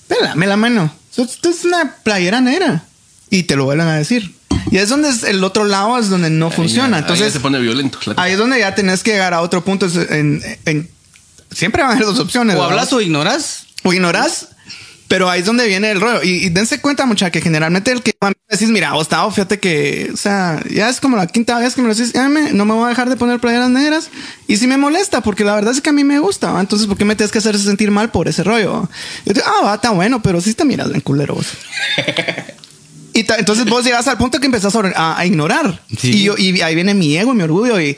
pélame la mano. Esto es una playera negra. Y te lo vuelven a decir. Y es donde es el otro lado es donde no funciona. Ahí ya- ahí ya Entonces, se pone violento. ahí es donde ya tenés que llegar a otro punto. es En, en- siempre van a haber dos opciones. O ¿verdad? hablas o ignoras. o ignorás. Pero ahí es donde viene el rollo. Y, y dense cuenta, mucha, que generalmente el que cuando decís, mira, Gustavo, fíjate que, o sea, ya es como la quinta vez que me lo decís, "Ya me- no me voy a dejar de poner playeras negras. Y si me molesta, porque la verdad es que a mí me gusta, ¿va? entonces, ¿por qué me tienes que hacer sentir mal por ese rollo? Yo digo, ah, va, está bueno, pero sí te miras bien culero vos. (laughs) Y entonces vos llegas al punto que empezás a, a- a ignorar. Sí. Y, yo, y ahí viene mi ego y mi orgullo y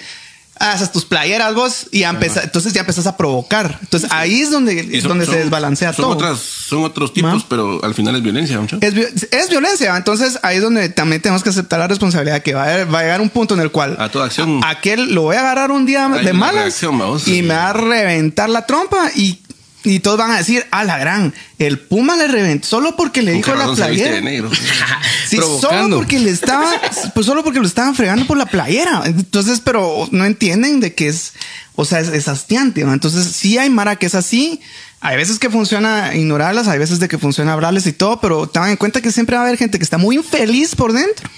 haces tus playeras vos y ya empezás- entonces ya empezás a provocar. Entonces ahí es donde, son- donde son- se desbalancea son todo. Otras, son otros tipos, Ma. pero al final es violencia. Es, vi- es violencia. Entonces ahí es donde también tenemos que aceptar la responsabilidad que va a, va a llegar un punto en el cual A toda acción. a- aquel lo voy a agarrar un día Hay de malas reacción, vamos. y me va a reventar la trompa y, y todos van a decir, a la gran, el Puma le reventó solo porque le ¿Con dijo qué la playera. de negro? (laughs) Sí, (laughs) solo porque le estaba, pues solo porque lo estaban fregando por la playera. Entonces, pero no entienden de que es, o sea, es, es hastiante. ¿no? Entonces, sí hay Mara que es así. Hay veces que funciona ignorarlas, hay veces de que funciona hablarles y todo, pero tengan en cuenta que siempre va a haber gente que está muy infeliz por dentro,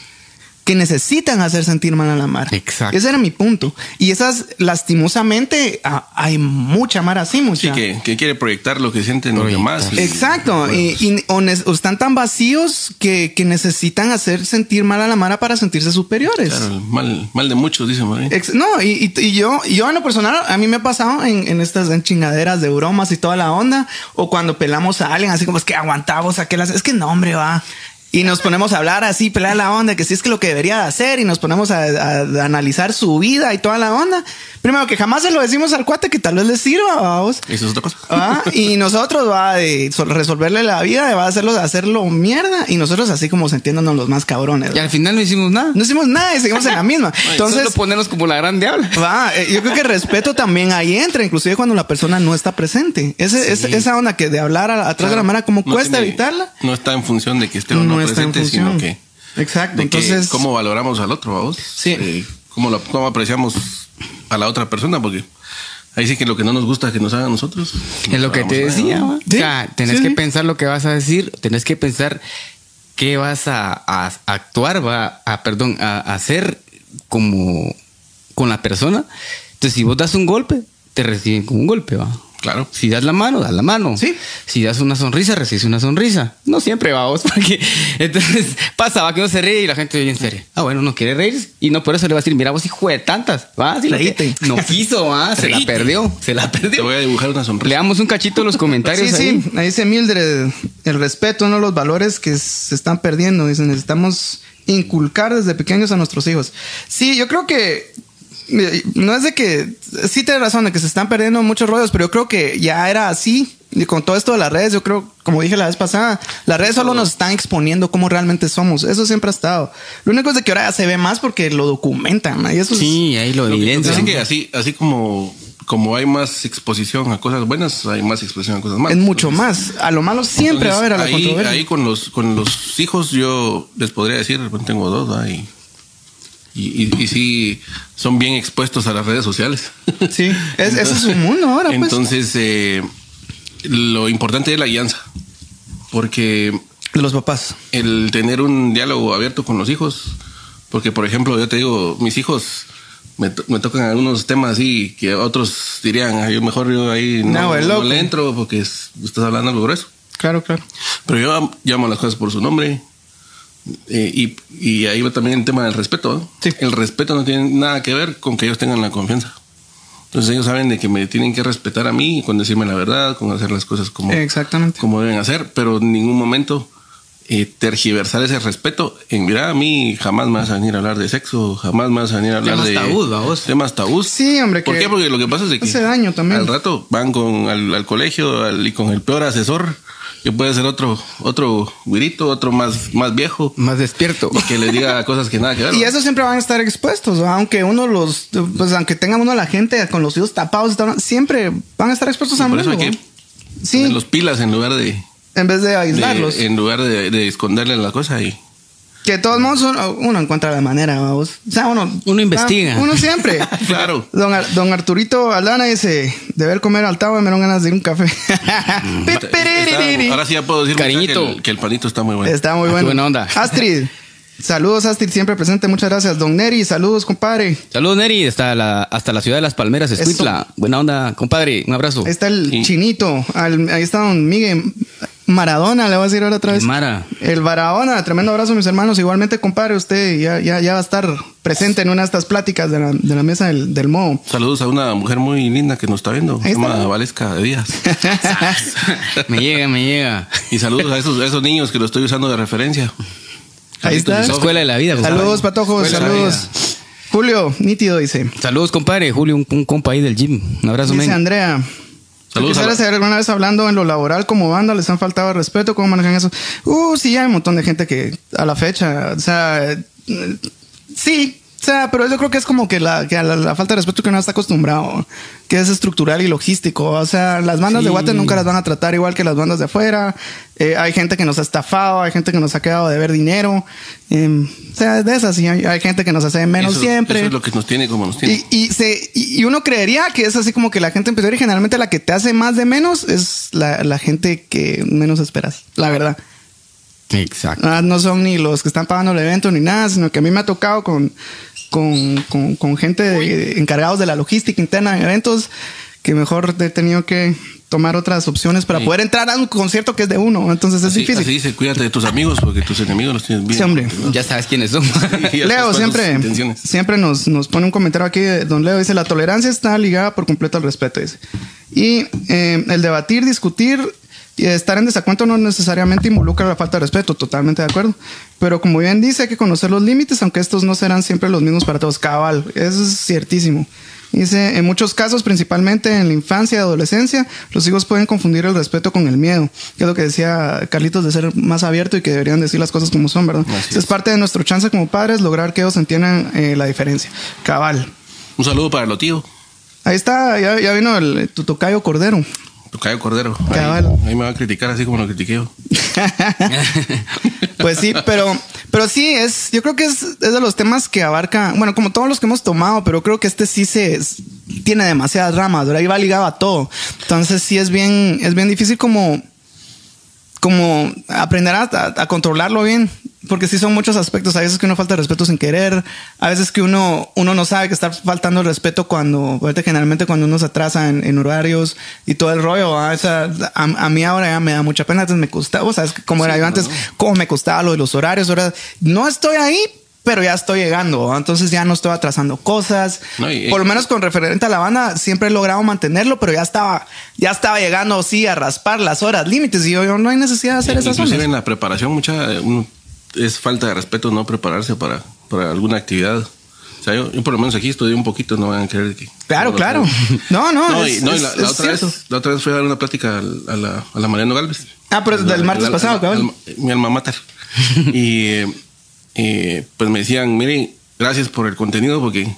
que necesitan hacer sentir mal a la Mara. Exacto. Ese era mi punto. Y esas, lastimosamente, hay mucha Mara así, mucha. Sí, que, que quiere proyectar lo que sienten los demás. Exacto, bueno, y, y- o, están tan vacíos que, que necesitan hacer sentir mal a la Mara para sentirse superiores. claro, mal, mal de muchos, dicen no, y, y- y yo, yo en lo personal, a mí me ha pasado en, en estas en chingaderas de bromas y toda la onda, o cuando pelamos a alguien, así como es que aguantamos aquel, es que no, hombre, va. Y nos ponemos a hablar así, pelar la onda, que sí es que lo que debería de hacer, y nos ponemos a, a- a analizar su vida y toda la onda. Primero que jamás se lo decimos al cuate que tal vez le sirva, vamos. Eso es otra cosa. Ah, y (laughs) nosotros va de sol- resolverle la vida, va a hacerlo, hacerlo mierda, y nosotros así como sintiéndonos los más cabrones. Y al final no hicimos nada. No hicimos nada y seguimos en la misma. (laughs) Entonces, Solo ponernos como la gran diabla. va, eh, yo creo que el respeto también ahí entra, inclusive cuando la persona no está presente. Ese, esa onda que de hablar a- atrás de la mara, como No cuesta tiene- evitarla, No está en función de que esté o no, está en presente, función. sino que. Exacto. que Entonces, cómo valoramos al otro, vamos. Sí. cómo, lo- cómo apreciamos a la otra persona, porque ahí sí que lo que no nos gusta que nos hagan a nosotros. Es lo que te decía, ¿va? Sí, O sea, tenés sí, que sí. pensar lo que vas a decir, tenés que pensar qué vas a, a actuar, va a, perdón, a, a hacer como con la persona. Entonces, si vos das un golpe, te reciben con un golpe, va. Claro. Si das la mano, das la mano. Sí. Si das una sonrisa, recibes una sonrisa. No siempre va vos, (laughs) porque entonces pasa, va que uno se ríe y la gente viene en serio. Ah, bueno, no quiere reír y no por eso le va a decir, mira vos hijo de tantas, va, si Reíte. no quiso, va, se la perdió, se la Te perdió. voy a dibujar una sonrisa. Le damos un cachito en los (laughs) comentarios Sí, ahí. sí, ahí dice Mildred, el respeto, uno de los valores que se están perdiendo. Dice, necesitamos inculcar desde pequeños a nuestros hijos. Sí, yo creo que no es de que, sí tienes razón, de que se están perdiendo muchos rollos, pero yo creo que ya era así. Y con todo esto de las redes, yo creo, como dije la vez pasada, las redes solo nos están exponiendo cómo realmente somos. Eso siempre ha estado. Lo único es de que ahora ya se ve más porque lo documentan. ¿no? Y eso es- Sí, ahí lo Lo. Así que así, así como, como hay más exposición a cosas buenas, hay más exposición a cosas malas. es mucho Entonces, más. A lo malo siempre va a haber a la ahí, controversia. Ahí con los, con los hijos yo les podría decir, tengo dos, ¿va? Y, y, y, sí son bien expuestos a las redes sociales. (laughs) Sí, es- ese es su mundo ahora, pues. Entonces, eh, lo importante es la guianza, porque De los papás. el tener un diálogo abierto con los hijos, porque por ejemplo, yo te digo, mis hijos me, to- me tocan algunos temas así que otros dirían, "Ay, yo mejor yo ahí no, No, no le entro porque es- estás hablando algo grueso. Claro, claro. Pero yo am- llamo las cosas por su nombre. Eh, y, y ahí va también el tema del respeto. ¿no? Sí. El respeto no tiene nada que ver con que ellos tengan la confianza. Entonces ellos saben de que me tienen que respetar a mí con decirme la verdad, con hacer las cosas como, Exactamente. como deben hacer, pero en ningún momento eh, tergiversar ese respeto. En mira, a mí jamás me vas a venir a hablar de sexo, jamás me vas a venir a hablar Temas de tabús, ¿va vos? temas tabús. Sí, hombre, ¿Por que qué? Porque lo que pasa es de que hace daño también. al rato van con al, al colegio al- y con el peor asesor, que puede ser otro otro güirito, otro más más viejo, Más despierto. y que les diga cosas que nada que ver. (laughs) Y eso siempre van a estar expuestos, ¿va? aunque uno los, pues aunque tenga uno la gente con los hijos tapados, y siempre van a estar expuestos a por eso hay que. Sí, los pilas en lugar de, en vez de de- aislarlos. en lugar de, de esconderle la cosa y que de todos modos uno, uno encuentra la manera, vamos. O sea, uno... Uno investiga. Uno siempre. (laughs) claro. Don, Ar- don Arturito Aldana dice, de ver comer al tabo me dieron ganas de ir un café. Está- (laughs) ahora sí ya puedo decir Cariñito. que el, que el panito está muy bueno. Está muy Ah, bueno. buena onda. Astrid. Saludos, Astrid, siempre presente. Muchas gracias. Don Neri, saludos, compadre. Saludos, Neri, hasta la, hasta la ciudad de Las Palmeras, Escuintla. Buena onda, compadre. Un abrazo. Ahí está el chinito. Al- ahí está don Miguel Maradona, le voy a decir ahora otra vez. El Mara. El Barahona, tremendo abrazo, mis hermanos. Igualmente, compadre, usted ya, ya, ya va a estar presente en una de estas pláticas de la, de la mesa del, del Mo. Saludos a una mujer muy linda que nos está viendo, se llama Valesca Díaz. (laughs) me llega, me llega. Y saludos a esos, a esos niños que lo estoy usando de referencia. Ahí está. Escuela de la vida. compadre. Saludos, patojos, Escuela saludos. Julio, nítido, dice. Saludos, compadre. Julio, un, un compa ahí del gym. Un abrazo, Dice men. Andrea. Saludos Quisiera saber alguna vez hablando en lo laboral como banda, les han faltado respeto, cómo manejan eso. Uh, sí, hay un montón de gente que a la fecha, o sea, eh, sí, o sea, pero yo creo que es como que la, que la, la falta de respeto que uno está acostumbrado, que es estructural y logístico. O sea, las bandas de. Guate nunca las van a tratar igual que las bandas de afuera. Eh, hay gente que nos ha estafado, hay gente que nos ha quedado de ver dinero. Eh, o sea, de esas, y hay, hay gente que nos hace menos eso, siempre. Eso es lo que nos tiene como nos tiene. Y, y, se, y y uno creería que es así como que la gente empezó y generalmente la que te hace más de menos es la, la gente que menos esperas, la verdad. Exacto. Ah, no son ni los que están pagando el evento ni nada, sino que a mí me ha tocado con, con, con, con gente de- encargados de la logística interna en eventos que mejor he tenido que tomar otras opciones para Sí. poder entrar a un concierto que es de uno. Entonces es así, difícil. así dice, cuídate de tus amigos porque tus enemigos los tienes bien. Sí, hombre. ¿no? Ya sabes quiénes son. Sabes Leo siempre, siempre nos, nos pone un comentario aquí. de Don Leo dice: La tolerancia está ligada por completo al respeto. Dice. Y eh, el debatir, discutir y estar en desacuerdo no necesariamente involucra la falta de respeto. Totalmente de acuerdo. Pero como bien dice, hay que conocer los límites, aunque estos no serán siempre los mismos para todos. Cabal, eso es ciertísimo. Dice, en muchos casos, principalmente en la infancia y adolescencia, los hijos pueden confundir el respeto con el miedo, que es lo que decía Carlitos de ser más abierto y que deberían decir las cosas como son, ¿verdad? Es. parte de nuestro chance como padres lograr que ellos entiendan eh, la diferencia. Cabal. Un saludo para lo tío, Ahí está, ya, ya vino el tu tocayo Cordero. Tocayo Cordero. Cabal. Ahí, ahí me va a criticar así como lo critiqué. (laughs) Pues sí, pero, pero sí, es, yo creo que es, es de los temas que abarca, bueno, como todos los que hemos tomado, pero creo que este sí se tiene demasiadas ramas, ¿verdad? Y va ligado a todo. Entonces sí es bien, es bien difícil como, como aprender a, a controlarlo bien porque sí son muchos aspectos. A veces que uno falta respeto sin querer. A veces que uno, uno no sabe que está faltando el respeto cuando, generalmente cuando uno se atrasa en, horarios y todo el rollo. a, a, mí ahora ya me da mucha pena. Antes me costaba, ¿sabes? Como era yo antes, cómo me costaba lo de los horarios. Ahora no estoy ahí, pero ya estoy llegando. Entonces ya no estoy atrasando cosas. Por lo menos con referente a la banda, siempre he logrado mantenerlo, pero ya estaba, ya estaba llegando, sí, a raspar las horas límites. Y yo, no hay necesidad de hacer esas cosas. Inclusive en la preparación, mucha, es falta de respeto no prepararse para, para alguna actividad. O sea, yo, por lo menos aquí estudié un poquito, no van a creer que... Claro, claro. (laughs) No, no. no, y, la, otra vez, la otra vez fui a dar una plática a la, a la Mariano Galvez. Ah, pero del martes pasado, cabrón. Mi alma mater. (laughs) y pues me decían, miren, gracias por el contenido porque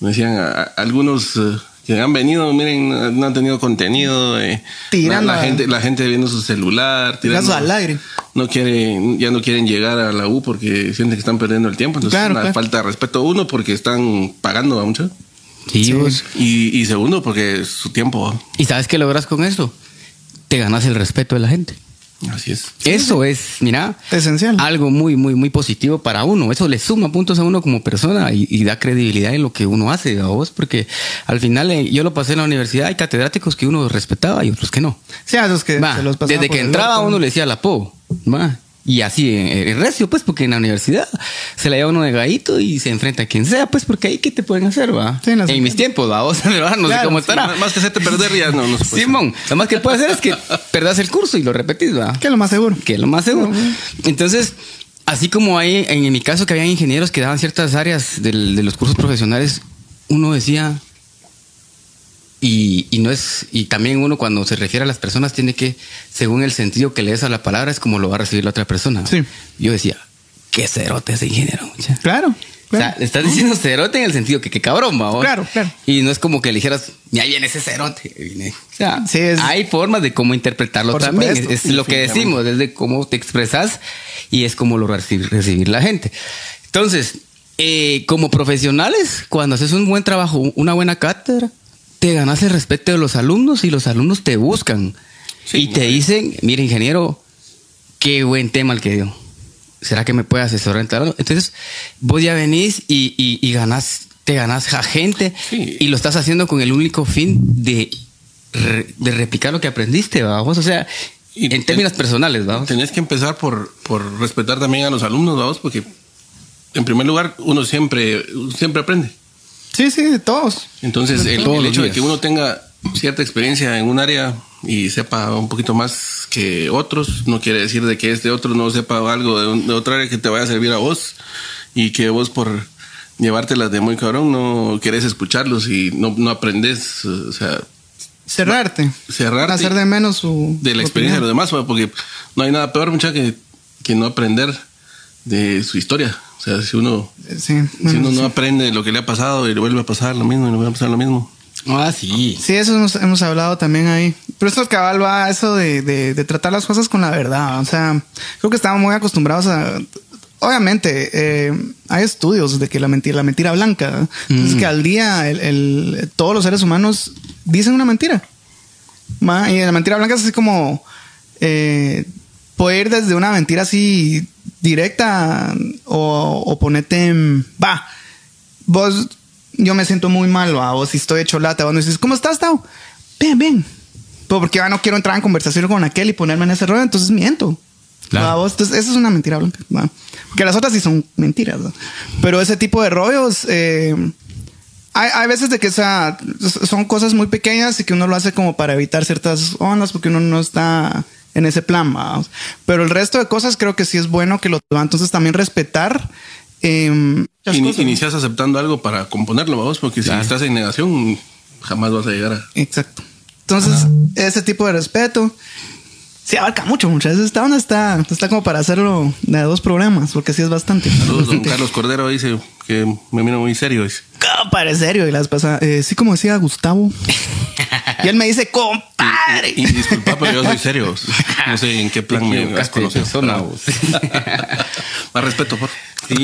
me decían algunos... Eh, que han venido, miren, no han tenido contenido. Eh, la, gente, la gente viendo su celular, tirando al aire. No quieren, ya no quieren llegar a la U porque sienten que están perdiendo el tiempo. Entonces, una falta de respeto. Uno, porque están pagando a mucho. Sí, pues. y, y, segundo, porque es su tiempo. ¿Y sabes qué logras con eso? Te ganas el respeto de la gente. Así es. Eso es, mira, esencial. Algo muy, muy, muy positivo para uno. Eso le suma puntos a uno como persona y, da credibilidad en lo que uno hace a vos, porque al final eh, yo lo pasé en la universidad, hay catedráticos que uno respetaba y otros que no. Sí, a que los Desde que entraba uno le decía la po, y así, en recio, pues, porque en la universidad se la lleva uno de gallito y se enfrenta a quien sea, pues, porque ahí, ¿qué te pueden hacer, va? en mis tiempos, va, (laughs) vos, no sé cómo estará. más que hacerte perder ya no, no se puede Simón, lo más que puede hacer es que (laughs) perdas el curso y lo repetís, va. Que es lo más seguro. Que es lo más seguro. Entonces, así como hay, en, mi caso, que había ingenieros que daban ciertas áreas de los cursos profesionales, uno decía, y, no es, y también uno cuando se refiere a las personas tiene que, según el sentido que le des a la palabra, es como lo va a recibir la otra persona. Sí. Yo decía, qué cerote ese ingeniero. Claro. O sea, le estás diciendo cerote en el sentido que qué cabrón, va. Claro, claro. Y no es como que le dijeras, ya viene ese cerote. O sea, hay formas de cómo interpretarlo también. es, lo que decimos, desde cómo te expresas y es como lo recibir, recibir la gente. Entonces, eh, como profesionales, cuando haces un buen trabajo, una buena cátedra, te ganas el respeto de los alumnos y los alumnos te buscan y te dicen, mire ingeniero, qué buen tema el que dio. ¿Será que me puede asesorar? Entonces, vos ya venís y, y, ganás, te ganas a gente y lo estás haciendo con el único fin de, de replicar lo que aprendiste, vamos. O sea, en términos personales, vamos. Tenés que empezar por, por respetar también a los alumnos, vamos, porque en primer lugar, uno siempre, siempre aprende. Sí, sí, de todos. Entonces, el, hecho de que uno tenga cierta experiencia en un área y sepa un poquito más que otros, no quiere decir de que este otro no sepa algo de, otra área que te vaya a servir a vos y que vos por llevártelas de muy cabrón no querés escucharlos y no, no aprendes, o sea... Cerrarte. Cerrarte. Hacer de menos su... De la experiencia de los demás, porque no hay nada peor, mucha que, que no aprender de su historia. O sea, si uno, si uno no aprende lo que le ha pasado y le vuelve a pasar lo mismo y le vuelve a pasar lo mismo. Ah, sí. Sí, eso hemos, hablado también ahí. Pero esto cabal va a eso de, de, tratar las cosas con la verdad. O sea, creo que estamos muy acostumbrados a. Obviamente, eh, hay estudios de que la mentira, la mentira blanca, es que mm. al día el, todos los seres humanos dicen una mentira. Y la mentira blanca es así como eh, puede ir desde una mentira así directa o, o ponete en, va, vos, yo me siento muy mal, va, vos si estoy hecho lata, vos me dices, ¿cómo estás, Tao? Bien, bien. Pero porque ya no quiero entrar en conversación con aquel y ponerme en ese rollo, entonces miento. Claro. Vos, entonces, eso es una mentira blanca. Porque las otras sí son mentiras. Pero ese tipo de rollos, eh, hay, hay, veces de que esa, son cosas muy pequeñas y que uno lo hace como para evitar ciertas ondas porque uno no está en ese plan. Vamos. Pero el resto de cosas creo que sí es bueno que lo Entonces también respetar. Eh, inicias aceptando algo para componerlo, vamos, porque si estás en negación, jamás vas a llegar a. Exacto. Entonces, ese tipo de respeto sí abarca mucho, muchas veces. Esta onda está, está como para hacerlo de dos problemas, porque sí es bastante. Saludos, don Carlos Cordero dice que me miro muy serio. Dice. Para serio, y las pasa. Eh, sí, como decía Gustavo. Y él me dice, compadre. Y, disculpa, pero yo soy serio. No sé en qué plan me has conocido. Persona, (laughs) Más respeto, por Sí,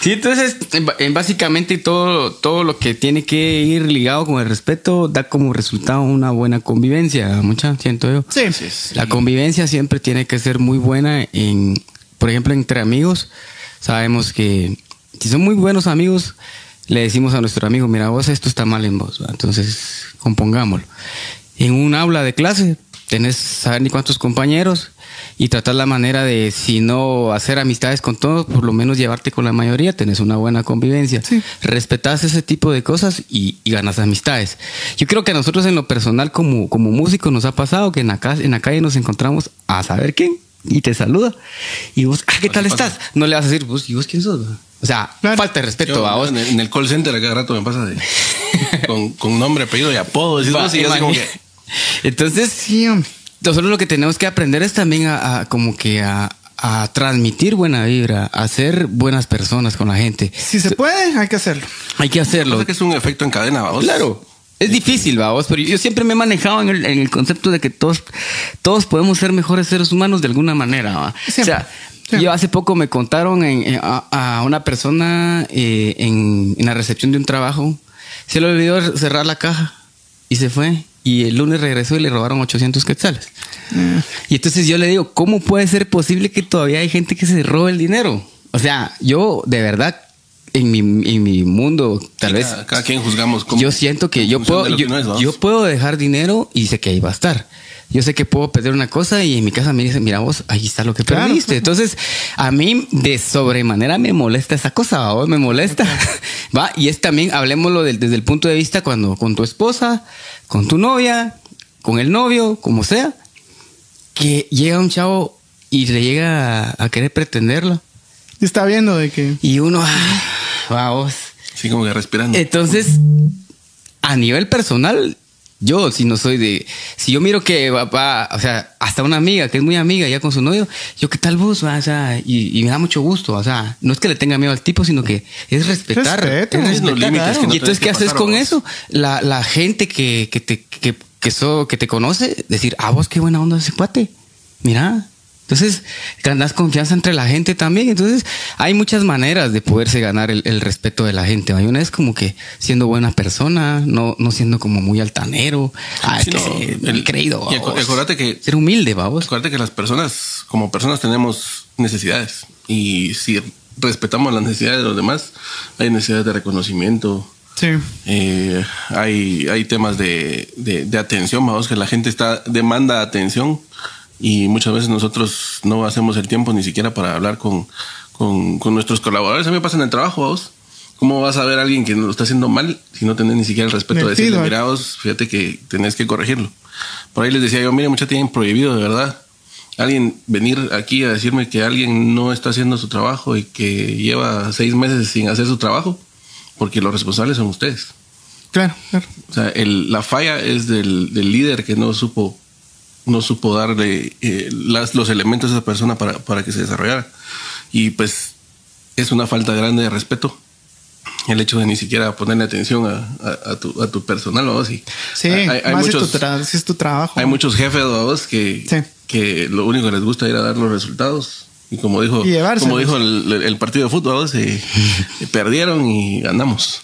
sí entonces en, básicamente todo, todo lo que tiene que ir ligado con el respeto da como resultado una buena convivencia, mucha, siento yo. Sí. La convivencia siempre tiene que ser muy buena en, por ejemplo, entre amigos. Sabemos que si son muy buenos amigos, le decimos a nuestro amigo, mira vos, esto está mal en vos, entonces compongámoslo. En un aula de clase tenés saber ni cuántos compañeros y tratar la manera de, si no hacer amistades con todos, por lo menos llevarte con la mayoría, tenés una buena convivencia. Sí. Respetás ese tipo de cosas y, ganas amistades. Yo creo que a nosotros en lo personal como, como músicos nos ha pasado que en la, en la calle nos encontramos a saber quién y te saluda. Y vos, ah, ¿qué tal estás? No le vas a decir, vos, ¿y vos quién sos? O sea, falta de respeto a vos. En el, call center a cada rato me pasa de, (laughs) con, nombre, apellido y apodo. Entonces, sí, nosotros lo que tenemos que aprender es también a, como que a, transmitir buena vibra, a ser buenas personas con la gente. Si se puede, hay que hacerlo. Hay que hacerlo. que es un efecto en cadena, vamos. Claro. Es difícil, vamos, pero yo siempre me he manejado en el, concepto de que todos, todos podemos ser mejores seres humanos de alguna manera. ¿va? O sea, yo hace poco me contaron a, una persona eh, en, en la recepción de un trabajo, se le olvidó cerrar la caja y se fue. Y el lunes regresó y le robaron 800 quetzales. Y entonces yo le digo, ¿cómo puede ser posible que todavía hay gente que se robe el dinero? O sea, yo de verdad en mi, en mi mundo, tal vez. Cada, quien juzgamos como. Yo siento que yo puedo, yo, puedo dejar dinero y sé que ahí va a estar. Yo sé que puedo pedir una cosa y en mi casa me dicen, mira vos, ahí está lo que perdiste. Entonces, a mí de sobremanera me molesta esa cosa, me molesta. (laughs) va, y es también, hablemoslo desde el punto de vista cuando con tu esposa, con tu novia, con el novio, como sea, que llega un chavo y le llega a, querer pretenderlo. Y está viendo de que. Y uno, ah, vamos. Sí, como que respirando. Entonces, a nivel personal, yo, si no soy de. Si yo miro que va, o sea, hasta una amiga que es muy amiga ya con su novio, yo, ¿qué tal vos? O sea, y, me da mucho gusto. O sea, no es que le tenga miedo al tipo, sino que es respetar. Es límites y entonces, ¿qué haces con eso? La, la gente que, que te, que, que, que te conoce, decir, ah, vos qué buena onda ese cuate. Mira, entonces, ganas confianza entre la gente también. Entonces, hay muchas maneras de poderse ganar el, respeto de la gente. Hay una es como que siendo buena persona, no, no siendo como muy altanero. Ah, el, creído. Y acuérdate que. Ser humilde, vamos. Acuérdate que las personas, como personas, tenemos necesidades. Y si respetamos las necesidades de los demás, hay necesidades de reconocimiento. Sí. Eh, hay, hay temas de, de, de atención, vamos, que la gente está demanda atención y muchas veces nosotros no hacemos el tiempo ni siquiera para hablar con, con, con nuestros colaboradores. A mí me pasa en el trabajo, vos. ¿Cómo vas a ver a alguien que lo está haciendo mal si no tenés ni siquiera el respeto de decirle, mira vos, fíjate que tenés que corregirlo? Por ahí les decía yo, mire, muchachos tienen prohibido, de verdad, alguien venir aquí a decirme que alguien no está haciendo su trabajo y que lleva seis meses sin hacer su trabajo, porque los responsables son ustedes. Claro, claro. O sea, el, la falla es del, del líder que no supo no supo darle eh, las, los elementos a esa persona para, para, que se desarrollara. Y pues es una falta grande de respeto el hecho de ni siquiera ponerle atención a, a, tu, a tu, personal, ¿no? Sí, sí hay, muchos, es tu trabajo. Hay muchos jefes, ¿no? Que, que lo único que les gusta era dar los resultados. Y como dijo, como dijo el, partido de fútbol, se (laughs) perdieron y ganamos.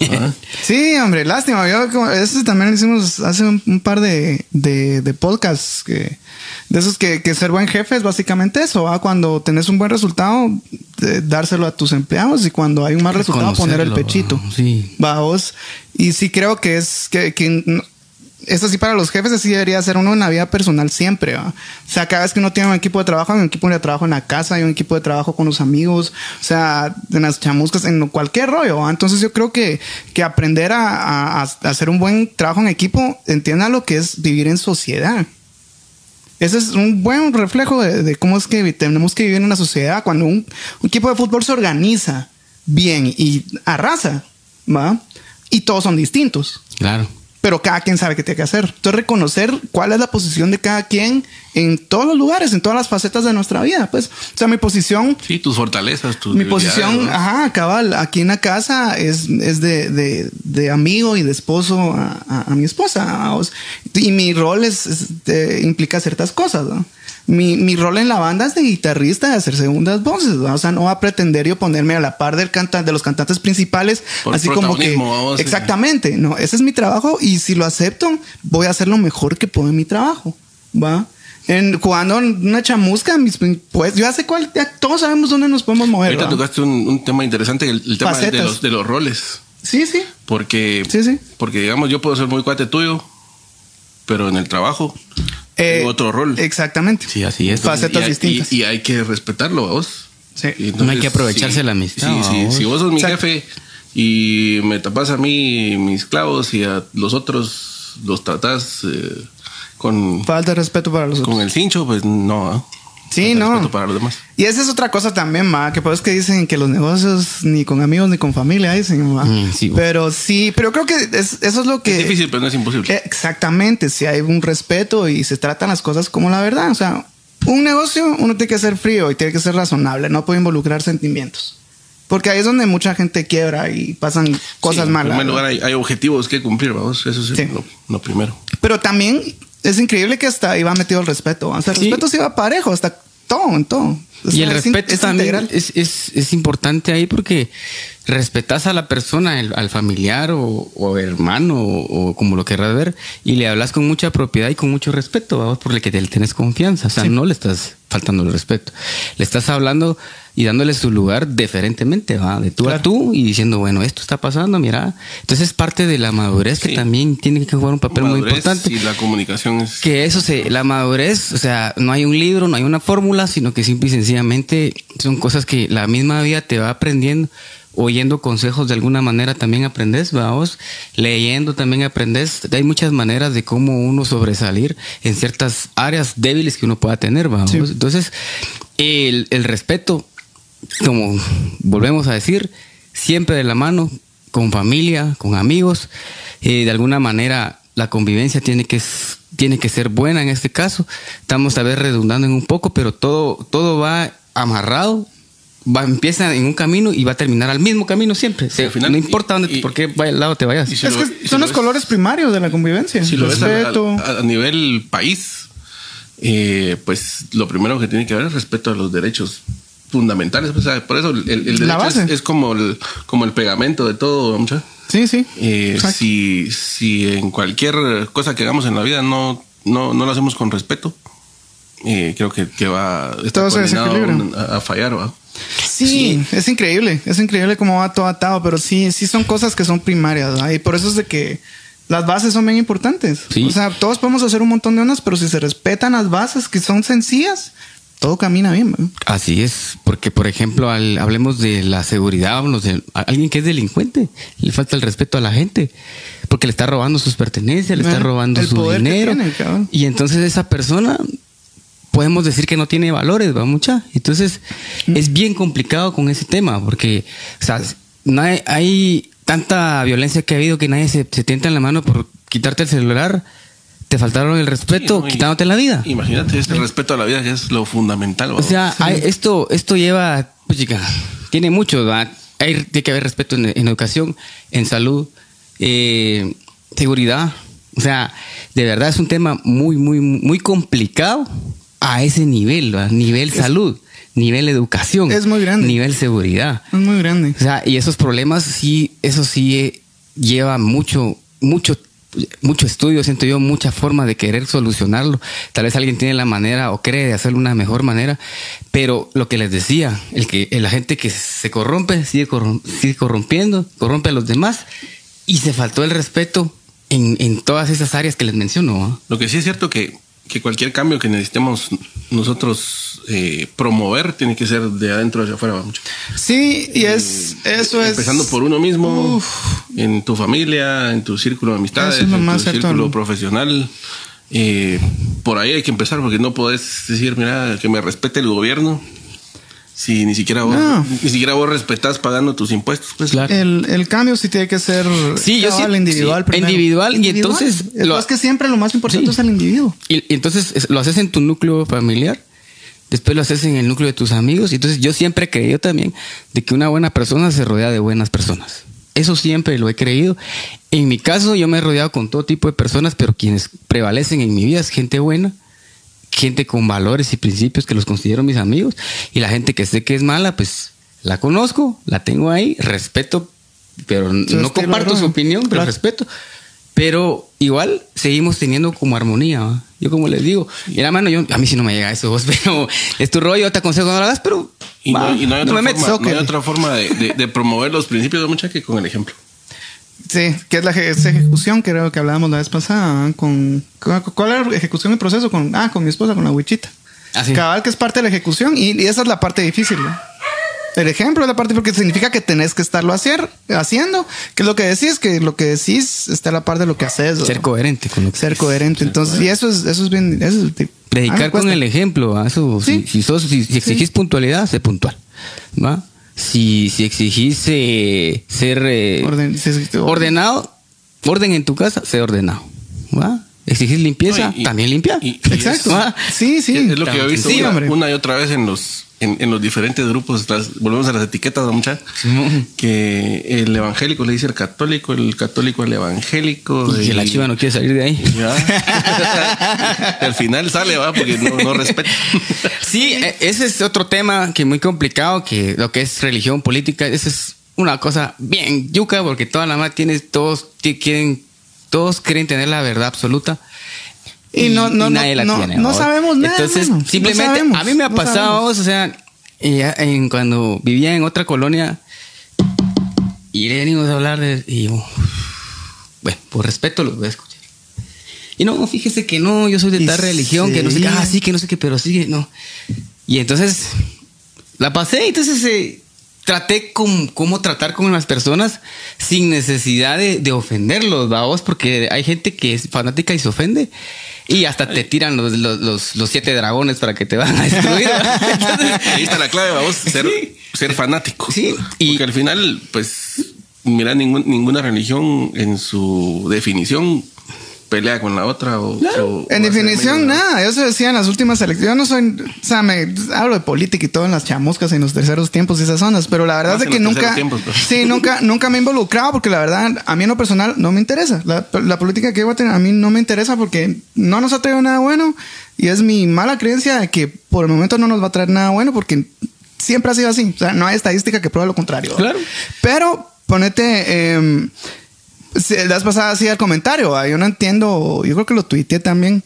(laughs) Sí, hombre, lástima. Yo, eso también hicimos hace un, par de, de, podcasts que, de esos que, que, ser buen jefe es básicamente eso. Cuando tenés un buen resultado, dárselo a tus empleados y cuando hay un mal resultado, poner el pechito. Sí. Va vos. Y sí creo que es que, que eso sí para los jefes así debería ser uno en la vida personal siempre. O sea, cada vez que uno tiene un equipo de trabajo, hay un equipo de trabajo en la casa, hay un equipo de trabajo con los amigos, o sea, en las chamuscas, en cualquier rollo. Entonces yo creo que, que aprender a, hacer un buen trabajo en equipo, entienda lo que es vivir en sociedad. Ese es un buen reflejo de, cómo es que tenemos que vivir en una sociedad cuando un, un equipo de fútbol se organiza bien y arrasa, ¿va? Y todos son distintos. Claro pero cada quien sabe qué tiene que hacer. Entonces, reconocer cuál es la posición de cada quien en todos los lugares, en todas las facetas de nuestra vida. Pues, o sea, mi posición. Sí, tus fortalezas, tus. Mi posición, ajá, cabal, aquí en la casa es, es de, de, de amigo y de esposo a, a, mi esposa. Y mi rol es, implica ciertas cosas, ¿no? Mi, mi, rol en la banda es de guitarrista, de hacer segundas voces. ¿no? O sea, no va a pretender yo ponerme a la par del cantante, de los cantantes principales, así como que. exactamente, no, ese es mi trabajo y si lo acepto, voy a hacer lo mejor que puedo en mi trabajo. ¿Va? En, jugando una chamusca, pues yo hace cuál, todos sabemos dónde nos podemos mover. Ahorita tocaste un, tema interesante, el, tema de los, de los roles. Sí, sí. Porque, sí, sí. porque digamos, yo puedo ser muy cuate tuyo, pero en el trabajo eh, otro rol. Exactamente. Sí, así es. Facetas y, distintas. Y, hay que respetarlo, vos. Sí. no hay que aprovecharse la amistad. Sí, sí. Si vos sos mi jefe y me tapas a mí mis clavos y a los otros los tratás eh, con... Falta de respeto para los otros. Con el cincho, pues no. Sí, no. Para los demás. Y esa es otra cosa también, ma, que pues que dicen que los negocios ni con amigos ni con familia dicen, ma. Mm, pero sí, pero creo que eso es lo que... Es difícil, pero no es imposible. Exactamente, si hay un respeto y se tratan las cosas como la verdad. O sea, un negocio uno tiene que ser frío y tiene que ser razonable, no puede involucrar sentimientos. Porque ahí es donde mucha gente quiebra y pasan cosas malas. En primer lugar, hay, objetivos que cumplir, vamos. Eso es lo primero. Pero también es increíble que hasta va metido el respeto. O sea, el respeto se va parejo, hasta todo, en todo. y el respeto también es, es, es, importante ahí porque respetas a la persona, al familiar o, hermano o, como lo querrás ver, y le hablas con mucha propiedad y con mucho respeto, vamos, porque que te tienes confianza. O sea, no le estás faltando el respeto. Le estás hablando y dándole su lugar diferentemente, ¿va? De tú a tú y diciendo, bueno, esto está pasando, mira. Entonces es parte de la madurez que también tiene que jugar un papel muy importante. Y la comunicación es... Que eso se, la madurez, o sea, no hay un libro, no hay una fórmula, sino que simple y sencillamente son cosas que la misma vida te va aprendiendo oyendo consejos de alguna manera también aprendes, vamos, leyendo también aprendes. Hay muchas maneras de cómo uno sobresalir en ciertas áreas débiles que uno pueda tener, vamos. Entonces, el, el, respeto como volvemos a decir, siempre de la mano, con familia, con amigos. Eh, de alguna manera la convivencia tiene que, tiene que ser buena en este caso. Estamos a ver redundando en un poco, pero todo, todo va amarrado. Va, empieza en un camino y va a terminar al mismo camino siempre. no importa dónde, por qué lado te vayas. son los colores primarios de la convivencia. Si lo respeto. a, nivel país, eh, pues lo primero que tiene que haber es respeto a los derechos fundamentales. Pues, por eso el, el derecho es, como, el, como el pegamento de todo. Sí, sí. Eh, si, si en cualquier cosa que hagamos en la vida no, no, no lo hacemos con respeto, eh, creo que, que va a, a, fallar. ¿va? Sí, es increíble. Es increíble cómo va todo atado, pero sí, sí son cosas que son primarias. Y por eso es de que las bases son bien importantes. O sea, todos podemos hacer un montón de unas, pero si se respetan las bases que son sencillas, todo camina bien. Así es, porque por ejemplo, hablemos de la seguridad, de alguien que es delincuente, le falta el respeto a la gente, porque le está robando sus pertenencias, le está robando su dinero. y entonces esa persona podemos decir que no tiene valores, va mucha. Entonces mm. es bien complicado con ese tema, porque o sea, no hay, tanta violencia que ha habido que nadie se, se tienta en la mano por quitarte el celular te faltaron el respeto quitándote la vida. Imagínate, este respeto a la vida que es lo fundamental. O sea, esto, esto lleva, pues, chica, tiene mucho, Hay, tiene que haber respeto en, educación, en salud, eh, seguridad. O sea, de verdad es un tema muy, muy, muy complicado a ese nivel, nivel salud, nivel educación. Es muy grande. Nivel seguridad. Es muy grande. O sea, y esos problemas sí, eso sí eh, lleva mucho, mucho tiempo mucho estudio, siento yo, mucha forma de querer solucionarlo. Tal vez alguien tiene la manera o cree de hacerlo una mejor manera, pero lo que les decía, el que la gente que se corrompe sigue, corrompiendo, corrompe a los demás y se faltó el respeto en, todas esas áreas que les menciono. Lo que sí es cierto que que cualquier cambio que necesitemos nosotros eh, promover tiene que ser de adentro hacia afuera. Mucho. Sí, y es eh, eso es empezando por uno mismo, en tu familia, en tu círculo de amistades, en tu círculo profesional. Eh, por ahí hay que empezar porque no podés decir, mira, que me respete el gobierno si ni siquiera vos, No. ni siquiera vos respetás pagando tus impuestos? Pues Claro. El, el cambio sí tiene que ser Sí, yo sí- individual. sí, primero. individual, y entonces Es lo- que siempre lo más importante Sí. es el individuo. Y, y entonces es- lo haces en tu núcleo familiar, después lo haces en el núcleo de tus amigos. Y entonces yo siempre he creído también de que una buena persona se rodea de buenas personas. Eso siempre lo he creído. En mi caso, yo me he rodeado con todo tipo de personas, pero quienes prevalecen en mi vida es gente buena, gente con valores y principios que los considero mis amigos. Y la gente que sé que es mala, pues la conozco, la tengo ahí, respeto, pero no comparto su opinión, pero Claro. respeto. Pero igual seguimos teniendo como armonía. ¿va? Yo como les digo, mira, mano, yo, a mí sí no me llega eso, (laughs) vos, pero es tu rollo, te aconsejo no lo hagas, pero Y no, y hay otra me metes. forma, no hay ok. otra forma de, de- de promover los principios de mucha que con el ejemplo. Sí, que es la esa ejecución que creo que hablábamos la vez pasada. Con, con- ¿Cuál era la ejecución y proceso? Con, ah, con mi esposa, con la huichita. Así. Cabal, que es parte de la ejecución y, y esa es la parte difícil. ¿no? El ejemplo es la parte porque significa que tenés que estarlo hacer, haciendo, que es lo que decís, que lo que decís está a la par de lo que haces. ¿no? Ser coherente con lo que Ser coherente. Entonces, y eso es, eso es bien. Eso es- Predicar me con el ejemplo, eso, Sí. si, si sos, si, si exigís puntualidad, sé puntual, ¿va? Si, si exigís eh, ser eh, Orden- ordenado, orden en tu casa, sé ordenado, ¿va? Exigís limpieza, No, y- y- también limpia. y- y (laughs) Exacto. Sí, sí. Es lo que yo he visto Sí, una y otra vez en los, en, en los diferentes grupos. las- volvemos a las etiquetas, ¿no, mucha? (laughs) Que el evangélico le dice al católico, el católico al evangélico. Y que la chiva no quiere salir de ahí. (laughs) Al final sale, va, porque no, no respeta. (laughs) Sí, e- ese es otro tema que muy complicado, que lo que es religión política, esa es una cosa bien yuca, porque toda la más tienes, todos quieren, todos quieren tener la verdad absoluta. Y no- no- nadie la no- tiene. no ¿va? sabemos nada, Entonces, hermano. No simplemente, sabemos, a mí me ha no pasado, o sea, en, cuando vivía en otra colonia, y venimos a hablar de, y yo, bueno, por respeto los voy a escuchar. Y no, fíjese que no, yo soy de Y tal religión, que no sé qué, ah, sí, que no sé qué, pero sí, no. Y entonces la pasé, entonces eh, traté con, cómo tratar con las personas sin necesidad de, de ofenderlos, vos, porque hay gente que es fanática y se ofende. Y hasta te tiran los, los, los, los siete dragones para que te van a destruir. (laughs) Entonces, Ahí está la clave, vamos, ser, Sí. ser fanático. Sí, y- Porque al final, pues, mira, ningún- ninguna religión en su definición pelea con la otra. O, o- En o definición, nada. Eso decía en las últimas elecciones. Yo no soy, o sea, me hablo de política y todo en las chamuscas en los terceros tiempos y esas zonas, pero la verdad Más es que nunca, tiempos, pues. sí, nunca, (laughs) nunca me he involucrado porque la verdad a mí en lo personal no me interesa. La, la política que voy a tener a mí no me interesa porque no nos ha traído nada bueno y es mi mala creencia de que por el momento no nos va a traer nada bueno porque siempre ha sido así. O sea, no hay estadística que pruebe lo contrario. Claro. Pero ponete. em, Sí, la vez pasada hacía el comentario, ¿va? yo no entiendo, yo creo que lo tuiteé también,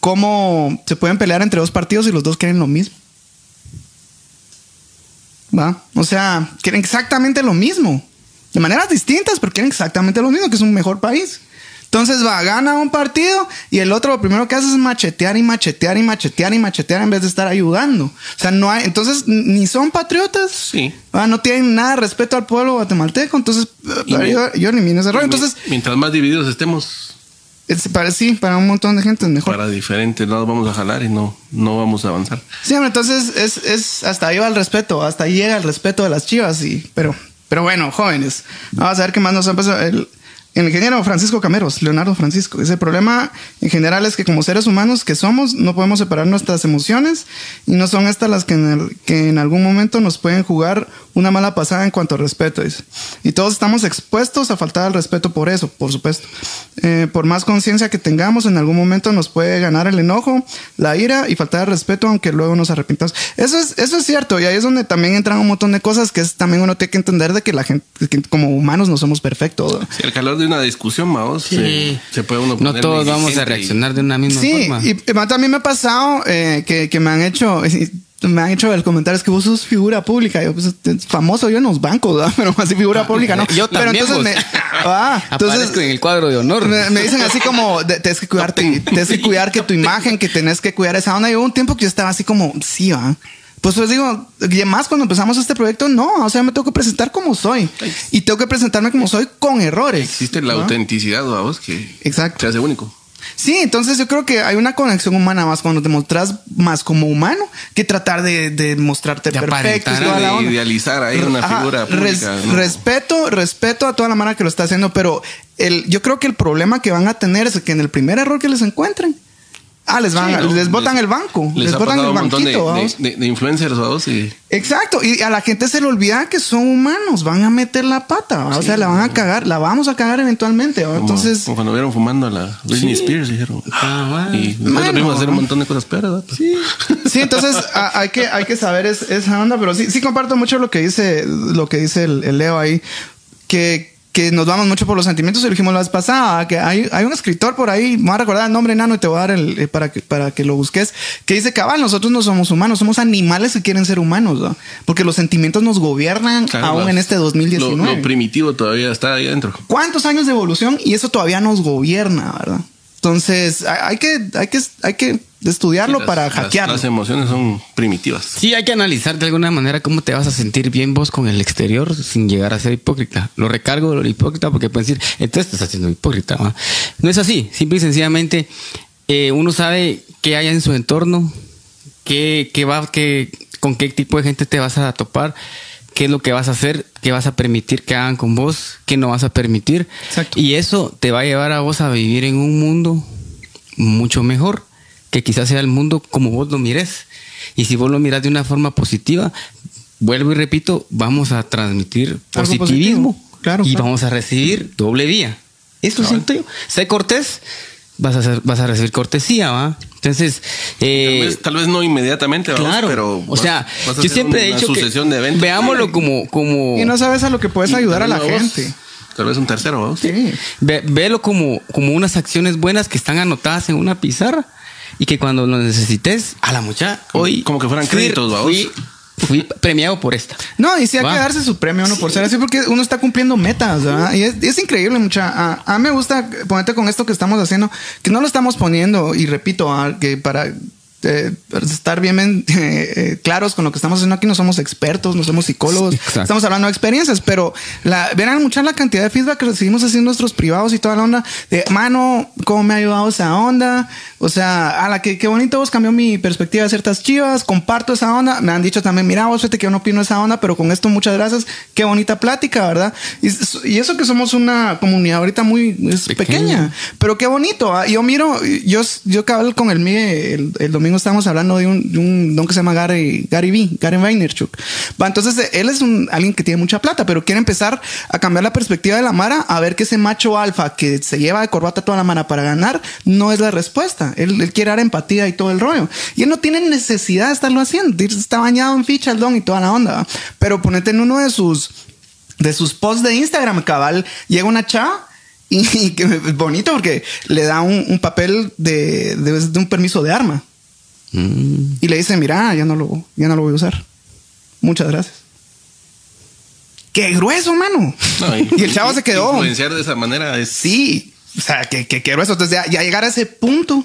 cómo se pueden pelear entre dos partidos y los dos quieren lo mismo. ¿Va? O sea, quieren exactamente lo mismo. De maneras distintas, pero quieren exactamente lo mismo, que es un mejor país. Entonces va, gana un partido y el otro lo primero que hace es machetear y machetear y machetear y machetear en vez de estar ayudando. O sea, no hay, entonces ni son patriotas, Sí. Ah, no tienen nada de respeto al pueblo guatemalteco, entonces eh, yo, yo ni me ese rollo. Entonces, mientras más divididos estemos, es- para sí, para un montón de gente es mejor. para diferentes lados vamos a jalar y no, no vamos a avanzar. Sí, hombre, entonces es, es hasta ahí va el respeto, hasta ahí llega el respeto de las chivas y pero pero bueno, jóvenes, vamos a ver qué más nos ha pasado. El, el ingeniero Francisco Cameros, Leonardo Francisco, ese problema en general es que como seres humanos que somos no podemos separar nuestras emociones y no son estas las que en, el- algún momento nos pueden jugar una mala pasada en cuanto al respeto. Y todos estamos expuestos a faltar al respeto por eso, por supuesto. Eh, por más conciencia que tengamos, en algún momento nos puede ganar el enojo, la ira y faltar al respeto, aunque luego nos arrepintamos. Eso es, cierto, y ahí es donde también entran un montón de cosas que es también uno tiene que entender de que la gente, como humanos no somos perfectos. Si al calor de una discusión, vamos, se, se puede uno no poner todos vamos a y- reaccionar de una misma Sí, forma. y, y también me ha pasado eh, que, que me han hecho, me han hecho el comentario es que vos sos figura pública. Yo, pues, es famoso yo en los bancos, ¿verdad? pero así figura pública, ¿no? Yo pero también, entonces vos. me, ah, entonces en el cuadro de honor. me, me dicen así como tienes que cuidarte, tienes que cuidar que tu imagen, que tenés que cuidar esa onda. Y hubo un tiempo que yo estaba así como, sí, va. Pues pues digo, y además cuando empezamos este proyecto, no, o sea, me tengo que presentar como soy. Y tengo que presentarme como soy con errores. Existe la ¿no? autenticidad, vamos, que Exacto. se hace único. Sí, entonces yo creo que hay una conexión humana más cuando te mostras más como humano que tratar de, de mostrarte De perfecto. y la de onda. idealizar ahí una Ajá, figura res- pública, ¿no? Respeto, respeto a toda la mara que lo está haciendo, pero el, yo creo que el problema que van a tener es que en el primer error que les encuentren, ah, les van, Sí, a- ¿no? les botan el banco, les, botan el un banquito. de, vamos. de- de influencers vamos, y Exacto, y a la gente se le olvida que son humanos, van a meter la pata, o sea, la van a cagar, la vamos a cagar eventualmente. como, Entonces, como cuando vieron fumando a la Britney Spears dijeron Ah, y después Mano. lo vimos hacer un montón de cosas peores ¿verdad? Sí, entonces a- hay que, hay que saber es- esa onda, pero sí, sí comparto mucho lo que dice, lo que dice el, el Leo ahí, que, que nos vamos mucho por los sentimientos, y lo dijimos la vez pasada, que hay, hay un escritor por ahí, me voy a recordar el nombre enano y te voy a dar el, eh, para, que, para que lo busques, que dice, cabal, nosotros no somos humanos, somos animales que quieren ser humanos, ¿no? porque los sentimientos nos gobiernan Claro, aún en este 2019. lo, lo primitivo todavía está ahí adentro ¿Cuántos años de evolución? Y eso todavía nos gobierna, ¿verdad? Entonces, hay que, hay que, hay que estudiarlo Las- para hackearlo. las emociones son primitivas Sí, hay que analizar de alguna manera cómo te vas a sentir bien vos con el exterior sin llegar a ser hipócrita. Lo recargo de lo hipócrita porque pueden decir, entonces estás haciendo hipócrita. No es así. Simple y sencillamente, eh, uno sabe qué hay en su entorno, qué, qué va, qué, con qué tipo de gente te vas a topar, qué es lo que vas a hacer, qué vas a permitir que hagan con vos, qué no vas a permitir. Exacto. Y eso te va a llevar a vos a vivir en un mundo mucho mejor, que quizás sea el mundo como vos lo mires. Y si vos lo miras de una forma positiva, vuelvo y repito, vamos a transmitir positivismo. Claro, y claro. vamos a recibir doble vía. Eso siento yo. Sé cortés, vas a, ser- vas a recibir cortesía, ¿va? Entonces, eh, tal, vez, tal vez no inmediatamente vamos, claro, pero o sea, vas a yo hacer siempre he dicho que sucesión de eventos veámoslo como, como Y no sabes a lo que puedes ayudar a la tal vez vos, gente. tal vez un tercero vamos. Sí. Ve, velo como, como unas acciones buenas que están anotadas en una pizarra y que cuando lo necesites, a la mucha, Como- hoy. como que fueran créditos, ¿va vos? Fui, fui premiado por esta. No, y sí hay que darse su premio uno por ser así, porque uno está cumpliendo metas, ¿verdad? Y es, es increíble, mucha. A, a mí me gusta ponerte con esto que estamos haciendo, que no lo estamos poniendo, y repito, ah, que para eh, estar bien (laughs) eh, eh, claros con lo que estamos haciendo aquí, no somos expertos, no somos psicólogos, exacto. estamos hablando de experiencias, pero la, verán mucha la cantidad de feedback que recibimos así en nuestros privados y toda la onda de, mano, ¿cómo me ha ayudado esa onda? O sea, a la que qué bonito vos cambió mi perspectiva de ciertas chivas, comparto esa onda. Me han dicho también, mira, vos fíjate que yo no opino esa onda, pero con esto muchas gracias. Qué bonita plática, ¿verdad? Y, y eso que somos una comunidad ahorita muy es Pequeña. pequeña, pero qué bonito. ¿ah? Yo miro, yo, yo cabal con el el, el domingo estábamos hablando de un, don que se llama Gary, Gary V, Gary Vaynerchuk. Va, entonces él es alguien que tiene mucha plata, pero quiere empezar a cambiar la perspectiva de la Mara, a ver que ese macho alfa que se lleva de corbata toda la Mara para ganar no es la respuesta. Él, quiere dar empatía y todo el rollo. Y él no tiene necesidad de estarlo haciendo. Está bañado en ficha el don y toda la onda. ¿va? Pero ponete en uno de sus de sus posts de Instagram, cabal, llega una chava y, (laughs) que bonito porque le da un, un papel de, de, de un permiso de arma Mm. y le dice, mira, ya no lo, ya no lo voy a usar. Muchas gracias. ¡Qué grueso, mano! No, (laughs) y, el chavo se quedó. Influenciar de esa manera es. Sí, o sea, que, que, que grueso. Entonces ya, ya llegar a ese punto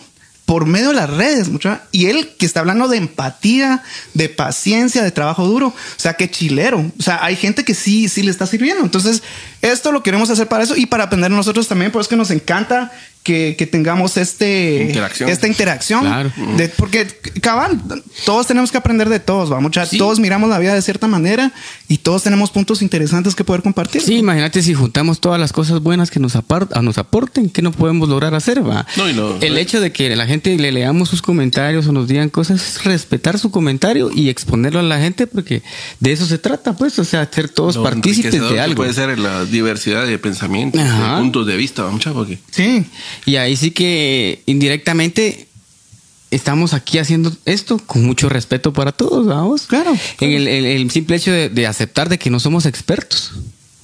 por medio de las redes, mucha. Y él que está hablando de empatía, de paciencia, de trabajo duro. O sea, qué chilero. O sea, hay gente que sí, sí le está sirviendo. Entonces, esto lo queremos hacer para eso y para aprender nosotros también. Por eso es que nos encanta que, que tengamos este Interacción. esta interacción. Claro. De- porque, cabal, todos tenemos que aprender de todos, vamos. Sí. Todos miramos la vida de cierta manera y todos tenemos puntos interesantes que poder compartir. Sí, imagínate si juntamos todas las cosas buenas que nos, apar- a- nos aporten, ¿qué no podemos lograr hacer? Va? No, y lo- el hecho de que la gente le leamos sus comentarios o nos digan cosas es respetar su comentario y exponerlo a la gente porque de eso se trata, pues, o sea, ser todos partícipes de que algo. Puede ser la diversidad de pensamientos, Ajá. de puntos de vista, vamos, porque Sí. Y ahí sí que indirectamente estamos aquí haciendo esto con mucho respeto para todos, vamos. Claro, En el, el- el simple hecho de, de aceptar de que no somos expertos,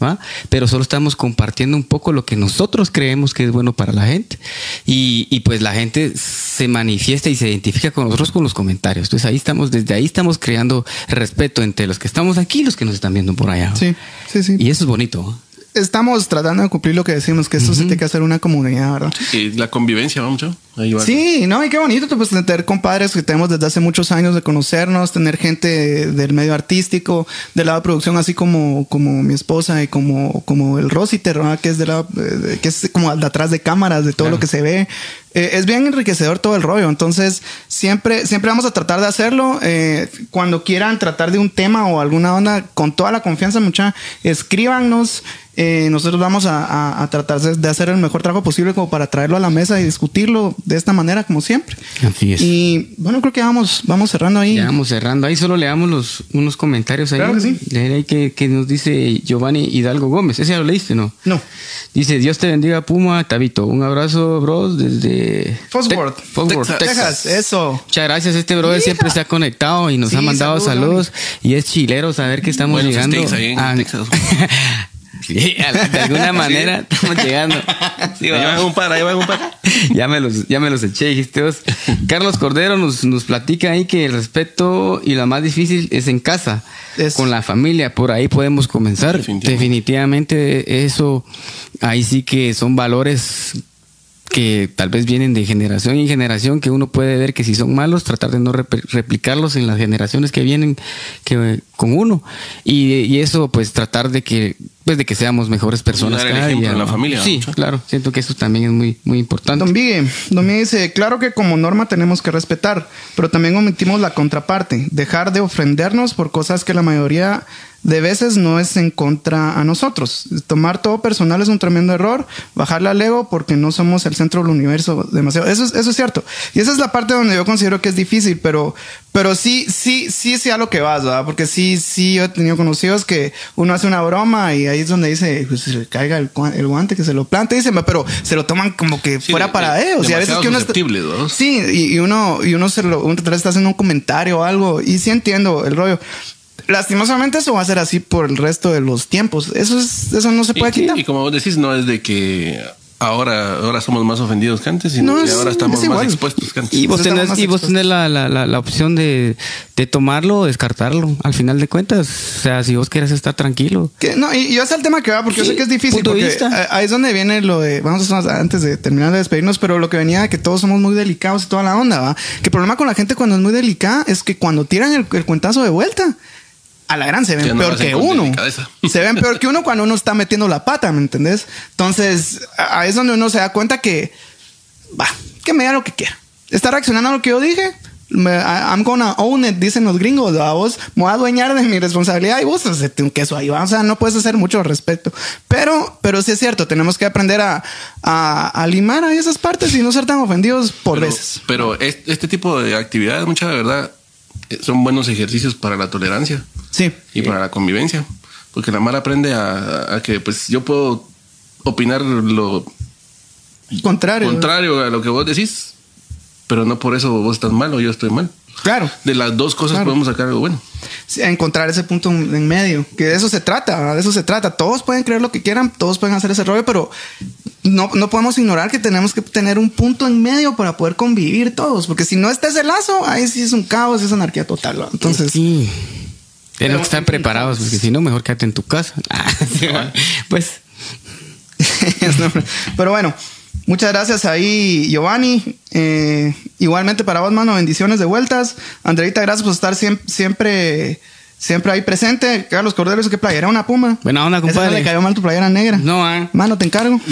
¿va? Pero solo estamos compartiendo un poco lo que nosotros creemos que es bueno para la gente. Y, y pues la gente se manifiesta y se identifica con nosotros con los comentarios. Entonces ahí estamos, desde ahí estamos creando respeto entre los que estamos aquí y los que nos están viendo por allá. ¿va? Sí, sí, sí. Y eso es bonito. ¿va? Estamos tratando de cumplir lo que decimos, que esto se tiene que hacer una comunidad, ¿verdad? y la convivencia, vamos, va. Sí, no, y qué bonito pues, tener compadres que tenemos desde hace muchos años de conocernos, tener gente del medio artístico, del lado de producción, así como, como mi esposa y como, como el Rositer, ¿verdad? que es de la, eh, que es como de atrás de cámaras, de todo Claro. lo que se ve. Eh, es bien enriquecedor todo el rollo. Entonces, siempre, siempre vamos a tratar de hacerlo. Eh, cuando quieran tratar de un tema o alguna onda, con toda la confianza, mucha, escríbanos. Eh, nosotros vamos a, tratar de hacer el mejor trabajo posible como para traerlo a la mesa y discutirlo de esta manera, como siempre. Así es. Y bueno, creo que vamos, vamos cerrando ahí. Ya vamos cerrando. Ahí solo leamos los, unos comentarios ahí. Claro que sí. que, nos dice Giovanni Hidalgo Gómez. ¿Ese ya lo leíste, no? No. Dice, Dios te bendiga, Puma, Tabito. Un abrazo, bros, desde... Fosworth. Texas. Eso. Muchas gracias. Este brother siempre se ha conectado y nos ha mandado saludos. Y es chilero saber que estamos llegando. Ahí en Texas. (laughs) de alguna (laughs) manera estamos llegando. (laughs) Sí, ahí un par, ahí va un par. ya, me los, ya me los eché, dijiste vos. Carlos Cordero nos, nos platica ahí que el respeto y la más difícil es en casa, con la familia. Por ahí podemos comenzar. Definitivamente eso, ahí sí que son valores que tal vez vienen de generación en generación, que uno puede ver que si son malos, tratar de no replicarlos en las generaciones que vienen que, con uno. Y, eso, pues tratar de que, pues de que seamos mejores personas cada día. En la familia. Sí, claro. Siento que eso también es muy, muy importante. Don Vigue, Don Vigue dice, claro que como norma tenemos que respetar, pero también omitimos la contraparte, dejar de ofendernos por cosas que la mayoría de veces no es en contra a nosotros. Tomar todo personal es un tremendo error, bajarle al ego porque no somos el centro del universo demasiado. Eso es, eso es cierto. Y esa es la parte donde yo considero que es difícil, pero, pero sí, sí, sí sea lo que vas, ¿verdad? Porque sí, sí, yo he tenido conocidos que uno hace una broma y ahí es donde dice, pues se le caiga el, guante, que se lo plante, dice, pero se lo toman como que fuera para ellos. Y a veces que uno... sí, y, uno, y uno se lo, uno está haciendo un comentario o algo, y sí entiendo el rollo lastimosamente eso va a ser así por el resto de los tiempos. Eso es, eso no se puede quitar. Y, como vos decís, no es de que ahora, ahora somos más ofendidos que antes, sino que ahora estamos más expuestos que antes. Y vos tenés, y vos tenés la, la, la, opción de, de, tomarlo o descartarlo, al final de cuentas. O sea, si vos quieres estar tranquilo. Que, no, y yo es el tema que va, porque yo sé que es difícil. Porque ahí es donde viene lo de, vamos a antes de terminar de despedirnos, pero lo que venía de que todos somos muy delicados y toda la onda, ¿va? Que el problema con la gente cuando es muy delicada es que cuando tiran el, el cuentazo de vuelta, a la gran se ven peor que uno. Se ven peor que uno cuando uno está metiendo la pata, ¿me entendés? Entonces, ahí es donde uno se da cuenta que, va, que me da lo que quiera. Está reaccionando a lo que yo dije. I'm gonna own it, dicen los gringos. A vos me voy a adueñar de mi responsabilidad y vos hacerte un queso ahí. O sea, no puedes hacer mucho al respecto. Pero, pero sí es cierto, tenemos que aprender a, a, limar a esas partes y no ser tan ofendidos por veces. Pero este tipo de actividades, mucha verdad, eh, son buenos ejercicios para la tolerancia. Sí. Y para la convivencia. Porque la mar aprende a, que pues yo puedo opinar lo contrario. contrario a lo que vos decís, pero no por eso vos estás mal o yo estoy mal. Claro. De las dos cosas podemos sacar algo bueno. encontrar ese punto en medio, que de eso se trata, de eso se trata. Todos pueden creer lo que quieran, todos pueden hacer ese rollo, pero no, no podemos ignorar que tenemos que tener un punto en medio para poder convivir todos, porque si no está ese lazo, ahí sí es un caos, es anarquía total. Entonces, sí. Tenemos que estar preparados, porque si no, mejor quédate en tu casa. (laughs) pues. (laughs) pero bueno, Muchas gracias ahí, Giovanni. Eh, igualmente para vos, mano, bendiciones de vueltas. Andreita, gracias por estar siempre, siempre, ahí presente. Carlos Cordero, ¿qué playera? Una puma. Buena onda, compadre. le cayó mal tu playera negra. No, ah. Mano, te encargo. (laughs)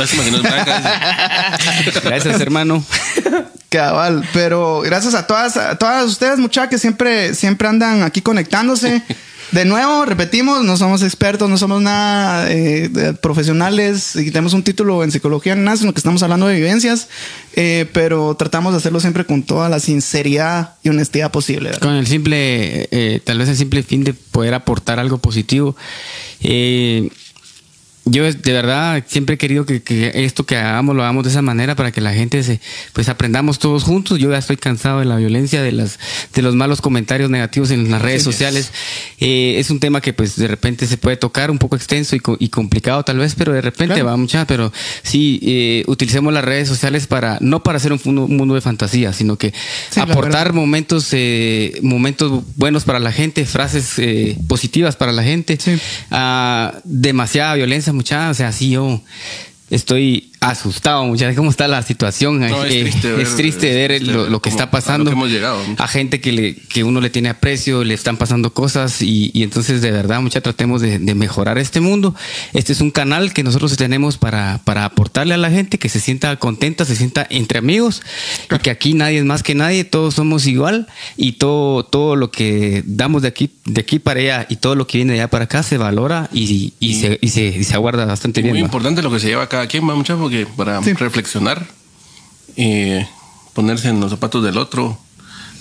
gracias, hermano. (laughs) Cabal, pero gracias a todas, a todas ustedes, muchachos, que siempre, siempre andan aquí conectándose. (laughs) De nuevo, repetimos, no somos expertos, no somos nada eh, profesionales y tenemos un título en psicología, nada, sino que estamos hablando de vivencias, eh, pero tratamos de hacerlo siempre con toda la sinceridad y honestidad posible. Con el simple, eh, tal vez el simple fin de poder aportar algo positivo yo de verdad siempre he querido que, esto que hagamos lo hagamos de esa manera para que la gente se pues aprendamos todos juntos. Yo ya estoy cansado de la violencia, de las de los malos comentarios negativos en las redes sociales. Eh, es un tema que pues de repente se puede tocar un poco extenso y, complicado tal vez, pero de repente va mucha. Pero sí eh, utilicemos las redes sociales para no para hacer un, mundo de fantasía, sino que aportar momentos eh, momentos buenos para la gente, frases positivas para la gente. Ah, demasiada violencia mucha, o sea, sí yo estoy asustado, muchachos. ¿Cómo está la situación? No, es Eh, triste ver- es triste ver es triste lo, ver lo que está a pasando. que hemos llegado. A gente que, le, que uno le tiene aprecio, le están pasando cosas y, y entonces de verdad, mucha tratemos de, de mejorar este mundo. Este es un canal que nosotros tenemos para, para aportarle a la gente que se sienta contenta, se sienta entre amigos y que aquí nadie es más que nadie, todos somos igual y todo, todo lo que damos de aquí, de aquí para allá y todo lo que viene de allá para acá se valora y, y, se, y, se, y se aguarda bastante bien. Muy ¿va? importante lo que se lleva cada quien, va para Sí. reflexionar, eh, ponerse en los zapatos del otro,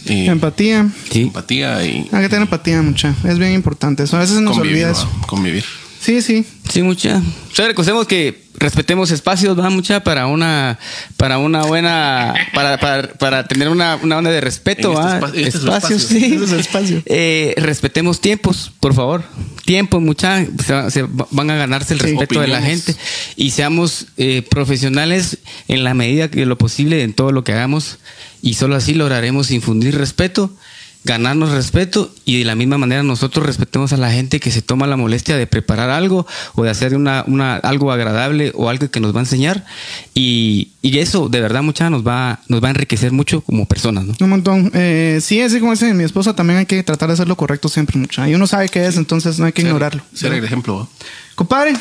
eh, Empatía. Sí. empatía y Hay que tener empatía, mucha. Es bien importante eso. A veces nos convivir. olvida va, eso. convivir. Sí, sí. Sí, mucha. Solo recordemos que respetemos espacios, va mucha para una para una buena para, para, para tener una, una onda de respeto, En este ¿va? espacio- este espacios, espacio. sí. Este es su espacio. Eh, respetemos tiempos, por favor. Tiempos, mucha, se, se van a ganarse el Sí. respeto de la gente y seamos eh, profesionales en la medida que lo posible en todo lo que hagamos y solo así lograremos infundir respeto ganarnos respeto y de la misma manera nosotros respetemos a la gente que se toma la molestia de preparar algo o de hacer una, una, algo agradable o algo que nos va a enseñar y, y eso de verdad mucha nos va, nos va a enriquecer mucho como personas, ¿no? Un montón. Eh, sí, así como dice mi esposa, también hay que tratar de hacer lo correcto siempre, mucha. Y uno sabe qué es, entonces no hay que Ser- ignorarlo. Ser el ejemplo. Compadre,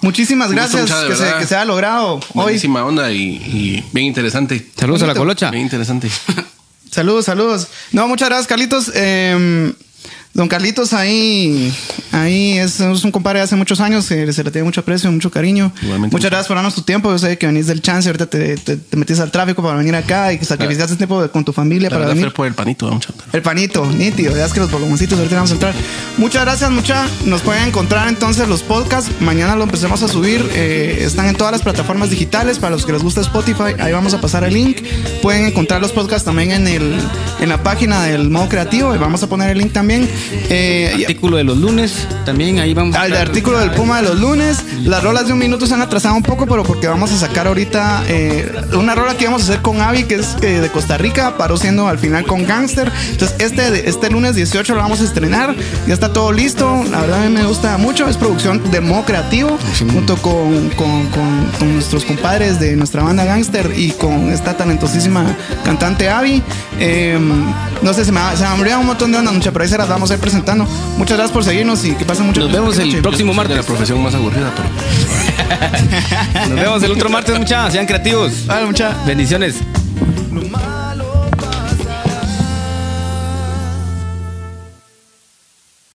muchísimas gracias mucha, que se, que se haya logrado hoy. Buenísima onda y, y bien interesante. Saludos a la colocha. Bien interesante. (laughs) Saludos, saludos. No, muchas gracias, Carlitos. Eh, don Carlitos ahí, ahí es, es un compadre de hace muchos años, eh, se le tiene mucho aprecio, mucho cariño. Igualmente, muchas mucho. gracias por darnos tu tiempo. Yo sé que venís del chance, ahorita te, te, te metiste al tráfico para venir acá y que sacrificaste tiempo de- con tu familia La para venir. por el panito, va, mucha. El panito, nítido, ya es que los borlomoncitos ahorita vamos a entrar. Muchas gracias, mucha. Nos pueden encontrar entonces los podcasts. Mañana lo empezamos a subir. eh, están en todas las plataformas digitales. Para los que les gusta Spotify, ahí vamos a pasar el link. Pueden encontrar los podcasts también en, el, en la página del modo creativo. Y vamos a poner el link también. Eh, Artículo de los lunes, también ahí vamos. a al estar- artículo del Puma de los lunes. Las rolas de un minuto se han atrasado un poco, pero porque vamos a sacar ahorita eh, una rola que íbamos a hacer con Avi, que es eh, de Costa Rica, paró siendo al final con Gangster. Entonces, este, este lunes 18 lo vamos a estrenar. Ya está todo listo. La verdad, a mí me gusta mucho. Es producción de Mo Creativo, junto con, con- con- con nuestros compadres de nuestra banda Gangster y con esta talentosísima cantante Avi. No sé, se me, se me abrió un montón de ondas, mucha, pero ahí se las vamos a ir presentando. Muchas gracias por seguirnos y que pasen mucho Nos vemos el próximo Soy de la martes. profesión más aburrida, pero (laughs) Nos vemos el otro martes, muchachos. Sean creativos. Vale, mucha. Bendiciones.